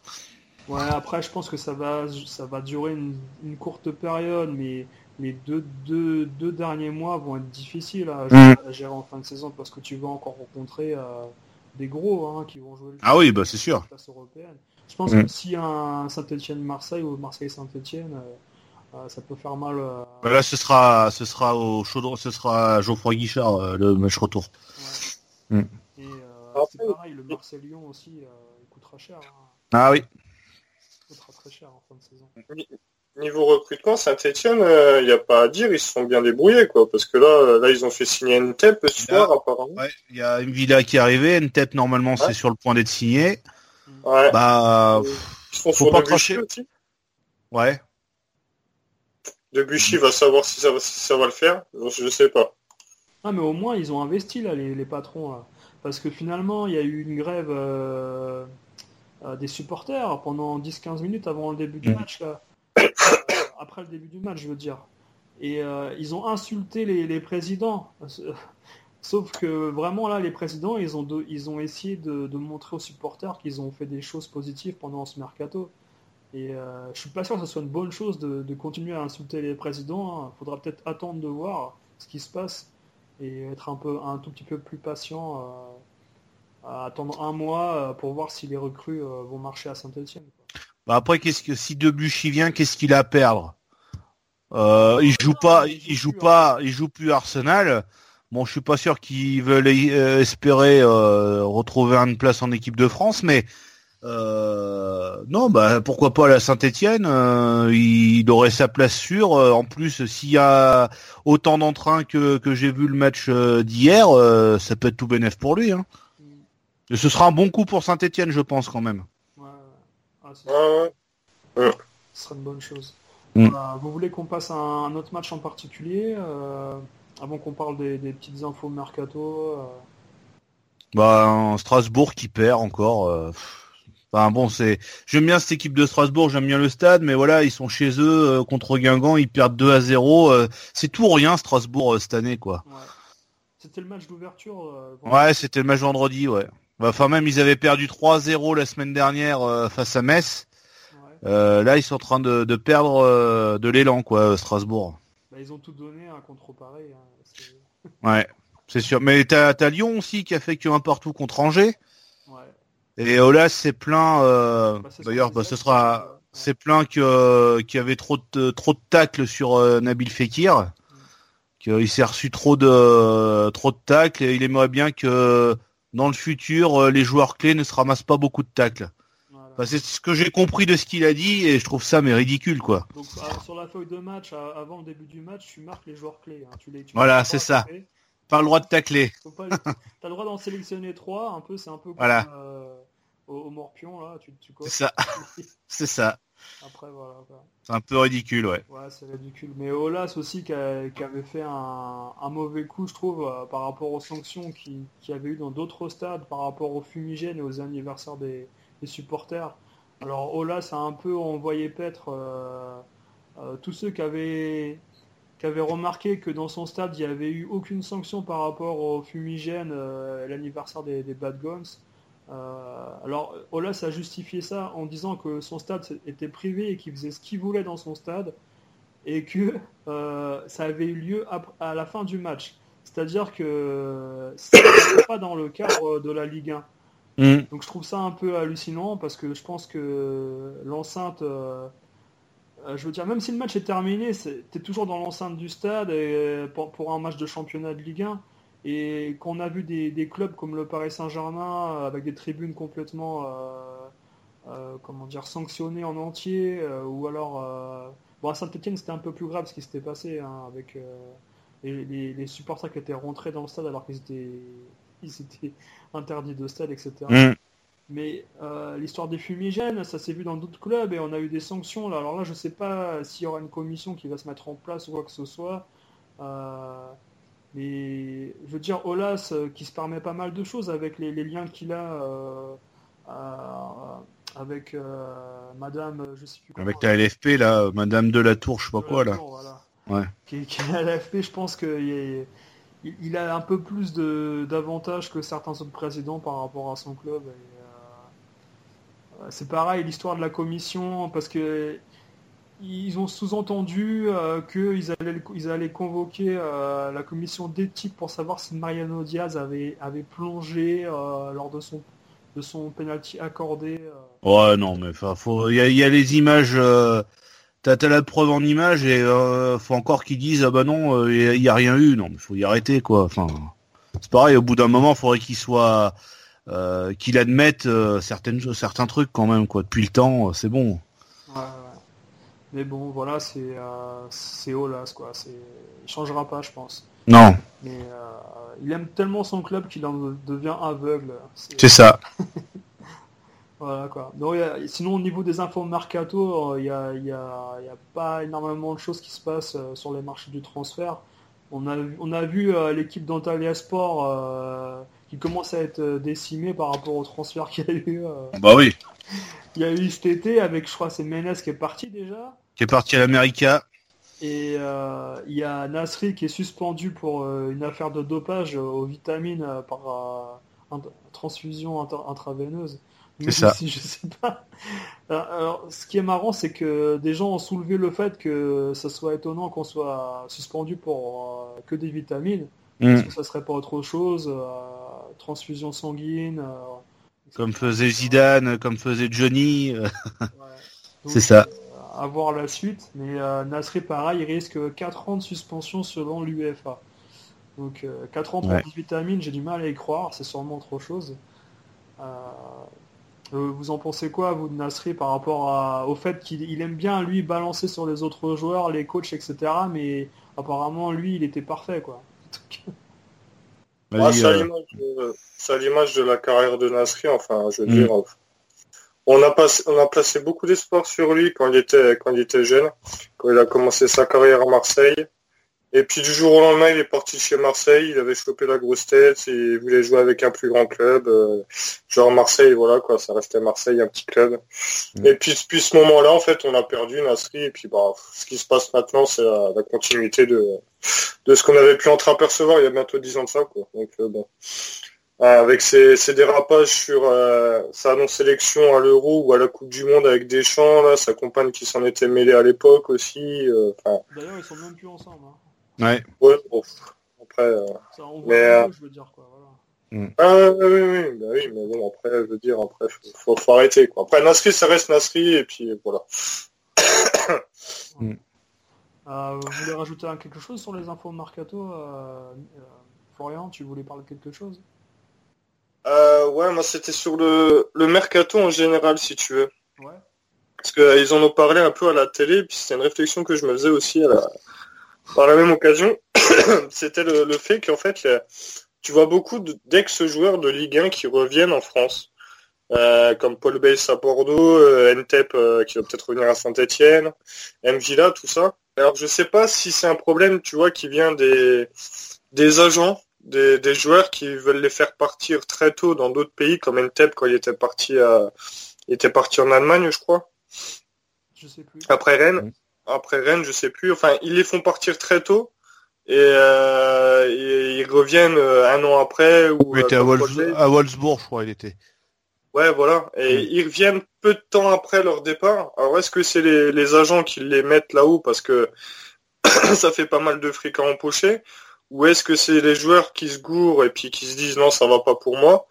Ouais, après, je pense que ça va, ça va durer une, une courte période, mais les deux, deux, deux derniers mois vont être difficiles à, Mm. à gérer en fin de saison parce que tu vas encore rencontrer euh, des gros hein, qui vont jouer le Ah oui, bah c'est sûr. place européenne. Je pense Mm. que si un Saint-Etienne-Marseille ou Marseille-Saint-Etienne, euh, euh, ça peut faire mal. euh, Bah là, ce sera, ce sera au chaudron, ce sera Geoffroy Guichard euh, le match retour. ouais. Mm. Et euh, c'est pareil, le Marseille-Lyon aussi, euh, il coûtera cher. hein. Ah oui. Il coûtera très cher en fin de saison. Niveau recrutement, Saint-Etienne, il n'y a pas à dire, ils se sont bien débrouillés, quoi. Parce que là, euh, là ils ont fait signer Ntep ce soir, apparemment. Ouais, il y a une villa qui est arrivée, Ntep normalement c'est sur le point d'être signé. Ouais. Bah Ils sont faut sur pas Debuchy cracher. aussi. ouais. Debuchy va savoir si ça va, si ça va le faire. Je ne sais pas. Ah mais au moins ils ont investi là les, les patrons là. Parce que finalement il y a eu une grève euh, euh, des supporters pendant 10-15 minutes avant le début du Mm. match là. Après le début du match je veux dire. Et euh, ils ont insulté les, présidents. Sauf que vraiment là les présidents ils ont, ils ont essayé de, montrer aux supporters qu'ils ont fait des choses positives pendant ce mercato. Et euh, je suis pas sûr que ce soit une bonne chose de, continuer à insulter les présidents. Il faudra peut-être attendre de voir ce qui se passe et être un peu un tout petit peu plus patient euh, à attendre un mois euh, pour voir si les recrues vont marcher à Saint-Etienne. Bah après qu'est-ce que si Debuchy vient, qu'est-ce qu'il a à perdre? Euh, Il joue pas, il joue pas, il joue plus Arsenal. Bon, je suis pas sûr qu'ils veulent euh, espérer euh, retrouver une place en équipe de France, mais Euh, non, bah pourquoi pas la Saint-Étienne Il aurait sa place sûre. En plus, s'il y a autant d'entrain que, que j'ai vu le match d'hier, ça peut être tout bénef pour lui. Hein. Et ce sera un bon coup pour Saint-Étienne, je pense quand même. Ouais, ah, Ouais, ouais. ce serait une bonne chose. Mm. Euh, vous voulez qu'on passe à un autre match en particulier euh, avant qu'on parle des, des petites infos mercato euh, Bah, un Strasbourg qui perd encore. euh, Enfin bon, c'est j'aime bien cette équipe de Strasbourg, j'aime bien le stade, mais voilà, ils sont chez eux euh, contre Guingamp, ils perdent 2 à 0. euh, c'est tout ou rien Strasbourg euh, cette année quoi. ouais. C'était le match d'ouverture. euh, Ouais, c'était le match vendredi, ouais. Bah, Enfin même ils avaient perdu 3-0 la semaine dernière euh, face à Metz. ouais. Euh, là ils sont en train de, de perdre euh, de l'élan quoi, Strasbourg. Bah, ils ont tout donné contre pareil. hein. Ouais, c'est sûr. Mais t'as as Lyon aussi qui a fait que un partout contre Angers. Ouais. Et Olas c'est plein. euh, Bah, D'ailleurs, bah, ce sera. c'est, plein que qu'il y avait trop de trop de tacles sur Nabil Fekir, qu'il s'est reçu trop de trop de tacles et il aimerait bien que dans le futur euh, les joueurs clés ne se ramassent pas beaucoup de tacles. voilà. Enfin, c'est ce que j'ai compris de ce qu'il a dit et je trouve ça mais ridicule quoi. Donc ah, sur la feuille de match, à- avant le début du match, tu marques les joueurs clés. hein. Tu les, tu Voilà, c'est ça. Pas le droit de tacler. T'as le droit d'en sélectionner trois, un peu, c'est un peu comme Voilà. euh, au, au morpion là, tu, tu. C'est ça. C'est ça. Après voilà. C'est un peu ridicule ouais. Ouais, c'est ridicule. Mais Olas aussi qui, a- qui avait fait un, un mauvais coup, je trouve, euh, par rapport aux sanctions qu'il qui avait eu dans d'autres stades, par rapport aux fumigènes et aux anniversaires des, des supporters. Alors Olas a un peu envoyé paître euh, euh, tous ceux qui avaient, qui avaient remarqué que dans son stade, il n'y avait eu aucune sanction par rapport aux fumigènes l'anniversaire des, des Bad Guns. Euh, alors Olas a justifié ça en disant que son stade était privé et qu'il faisait ce qu'il voulait dans son stade et que euh, ça avait eu lieu à la fin du match. C'est-à-dire que c'était pas dans le cadre de la Ligue 1. Mm. Donc je trouve ça un peu hallucinant parce que je pense que l'enceinte, euh, je veux dire, même si le match est terminé, t'es toujours dans l'enceinte du stade et, pour, pour un match de championnat de Ligue 1 et qu'on a vu des, des clubs comme le Paris Saint-Germain euh, avec des tribunes complètement, euh, euh, comment dire, sanctionnées en entier ou alors, euh, bon à Saint-Etienne c'était un peu plus grave ce qui s'était passé hein, avec les, les- les supporters qui étaient rentrés dans le stade alors qu'ils étaient, ils étaient interdits de stade, etc. Mm. Mais euh, l'histoire des fumigènes, ça s'est vu dans d'autres clubs et on a eu des sanctions. Là. Alors là, je sais pas s'il y aura une commission qui va se mettre en place ou quoi que ce soit. Euh, mais je veux dire, Olas euh, qui se permet pas mal de choses avec les, les liens qu'il a euh, à- avec euh, Madame, je sais plus comment. Avec la LFP là, Madame de la Tour, je sais pas quoi là. Tour, voilà. Ouais. Qui, qui est à l'AFP, je pense qu'il est- il, a un peu plus d'avantages que certains autres présidents par rapport à son club. euh, c'est pareil, l'histoire de la commission, parce que ils ont sous-entendu euh, qu'ils allaient, le- ils allaient convoquer euh, la commission d'éthique pour savoir si Mariano Diaz avait, avait plongé euh, lors de son, de son penalty accordé. euh. Ouais, non, mais enfin, faut, il y a, il y a les images. Euh, T'as la preuve en images et euh, faut encore qu'ils disent ah bah non, euh, il y a- rien eu. Non, mais faut y arrêter quoi. Enfin, c'est pareil. Au bout d'un moment, faudrait qu'il soit, euh, qu'il admette euh, certaines, certains trucs quand même quoi. Depuis le temps, euh, c'est bon. Ouais. Mais bon, voilà, c'est euh, c'est Olas, quoi. Il changera pas, je pense. Non, Mais euh, il aime tellement son club qu'il en devient aveugle. C'est- ça. Voilà, quoi. Donc, il y a- sinon, au niveau des infos mercato, euh, il n'y a, y a- il y a pas énormément de choses qui se passent euh, sur les marchés du transfert. On a, vu- on a vu euh, l'équipe d'Antalya Sport euh, qui commence à être décimée par rapport au transfert qu'il y a eu. Bah oui. Il y a eu cet été avec, je crois, c'est Ménès qui est parti déjà. Qui est parti à l'América. Et euh, il y a Nasri qui est suspendu pour euh, une affaire de dopage euh, aux vitamines euh, par euh, int- transfusion intraveineuse. C'est ça. Si, je sais pas. Alors, ce qui est marrant, c'est que des gens ont soulevé le fait que ça soit étonnant qu'on soit suspendu pour euh, que des vitamines. Mm. Est-ce que ça serait pas autre chose euh, Transfusion sanguine. Comme faisait Zidane, comme faisait Johnny. euh. C'est ça. euh, à voir la suite. Mais euh, Nasri, pareil, il risque 4 ans de suspension selon l'UEFA. Donc 4 ans pour Ouais. 10 vitamines, j'ai du mal à y croire, c'est sûrement autre chose. Euh, vous en pensez quoi, vous, de Nasri, par rapport à- au fait qu'il aime bien, lui, balancer sur les autres joueurs, les coachs, etc. Mais apparemment, lui, il était parfait, quoi. C'est à euh, l'image de- c'est à l'image de la carrière de Nasri, enfin, je veux Mm. dire. euh, On a, passé, on a placé beaucoup d'espoir sur lui quand il, était, quand il était jeune, quand il a commencé sa carrière à Marseille. Et puis du jour au lendemain, il est parti chez Marseille, il avait chopé la grosse tête, et il voulait jouer avec un plus grand club, euh, genre Marseille, voilà quoi, ça restait Marseille, un petit club. Mm. Et puis depuis ce moment-là, en fait, on a perdu Nasri, et puis bah, ce qui se passe maintenant, c'est la, la continuité de, de ce qu'on avait pu entreapercevoir il y a bientôt dix ans de ça, quoi. Donc euh, bon. Euh, avec ses, ses dérapages sur euh, sa non-sélection à l'Euro ou à la Coupe du Monde avec Deschamps, là, sa compagne qui s'en était mêlée à l'époque aussi. euh, D'ailleurs, ils sont même plus ensemble. hein. Ouais. ouais, bon, après, euh, Ça, voit Mais, un euh, je veux dire, quoi. Voilà. ah, oui, oui, oui, bah oui, mais bon, après, je veux dire, après, faut, faut, faut arrêter, quoi. Après, Nasri, ça reste Nasri, et puis voilà. Euh, vous voulez rajouter un- quelque chose sur les infos mercato euh, Florian, tu voulais parler de quelque chose? Euh, ouais, moi, c'était sur le, le mercato en général, si tu veux. Ouais. Parce qu'ils en ont parlé un peu à la télé, puis c'est une réflexion que je me faisais aussi à la- par la même occasion. C'était le, le fait qu'en fait, tu vois beaucoup de- d'ex-joueurs de Ligue 1 qui reviennent en France, Euh, comme Paul Bass à Bordeaux, euh, Ntep euh, qui va peut-être revenir à Saint-Etienne, Mvila, tout ça. Alors je sais pas si c'est un problème, tu vois, qui vient des, des agents, des, des joueurs qui veulent les faire partir très tôt dans d'autres pays, comme Ntep quand il était parti à, il était parti en Allemagne, je crois. Je sais plus. Après Rennes. Après Rennes, je sais plus. Enfin, ils les font partir très tôt et, euh, et ils reviennent euh, un an après ou Il était à, euh, Wolfs- Bay. à Wolfsburg, je crois, il était. Ouais, voilà. Et ils reviennent peu de temps après leur départ. Alors, est-ce que c'est les, les agents qui les mettent là-haut parce que ça fait pas mal de fric à empocher? Ou est-ce que c'est les joueurs qui se gourent et puis qui se disent non, ça va pas pour moi?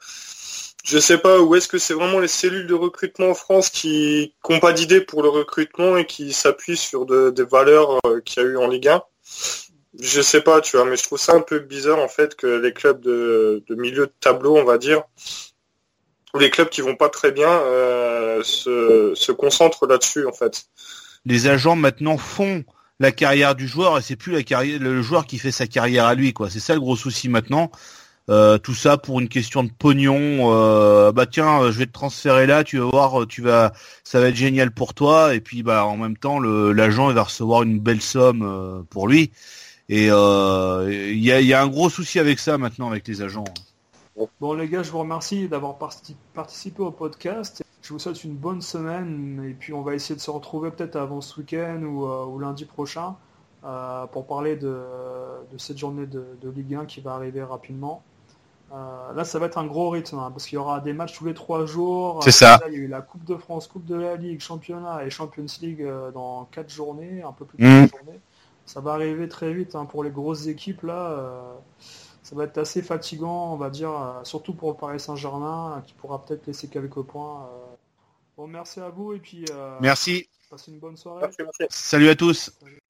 Je sais pas, ou est-ce que c'est vraiment les cellules de recrutement en France qui n'ont pas d'idée pour le recrutement et qui s'appuient sur de- des valeurs euh, qu'il y a eu en Ligue 1 Je sais pas, tu vois, mais je trouve ça un peu bizarre en fait que les clubs de, milieu de tableau, on va dire, ou les clubs qui vont pas très bien, euh, se, concentrent là-dessus en fait. Les agents maintenant font la carrière du joueur et c'est plus le joueur qui fait sa carrière à lui quoi. C'est ça le gros souci maintenant. Euh, tout ça pour une question de pognon. euh, bah tiens, euh, je vais te transférer là, tu vas voir, tu vas, ça va être génial pour toi. Et puis bah en même temps, l'agent va recevoir une belle somme pour lui. Et il y, a, un gros souci avec ça maintenant avec les agents. Bon les gars, je vous remercie d'avoir parti- participé au podcast. Je vous souhaite une bonne semaine et puis on va essayer de se retrouver peut-être avant ce week-end ou, lundi prochain pour parler de, cette journée de Ligue 1 qui va arriver rapidement. Euh, là, ça va être un gros rythme hein, parce qu'il y aura des matchs tous les trois jours. C'est ça. Là, il y a eu la Coupe de France, Coupe de la Ligue, Championnat et Champions League euh, dans quatre journées, un peu plus de quatre journées. Ça va arriver très vite hein, pour les grosses équipes là. euh, ça va être assez fatigant, on va dire, euh, surtout pour le Paris Saint-Germain, euh, qui pourra peut-être laisser quelques points. euh. Bon, merci à vous et puis euh, Merci. passez une bonne soirée. Merci, merci. Salut à tous.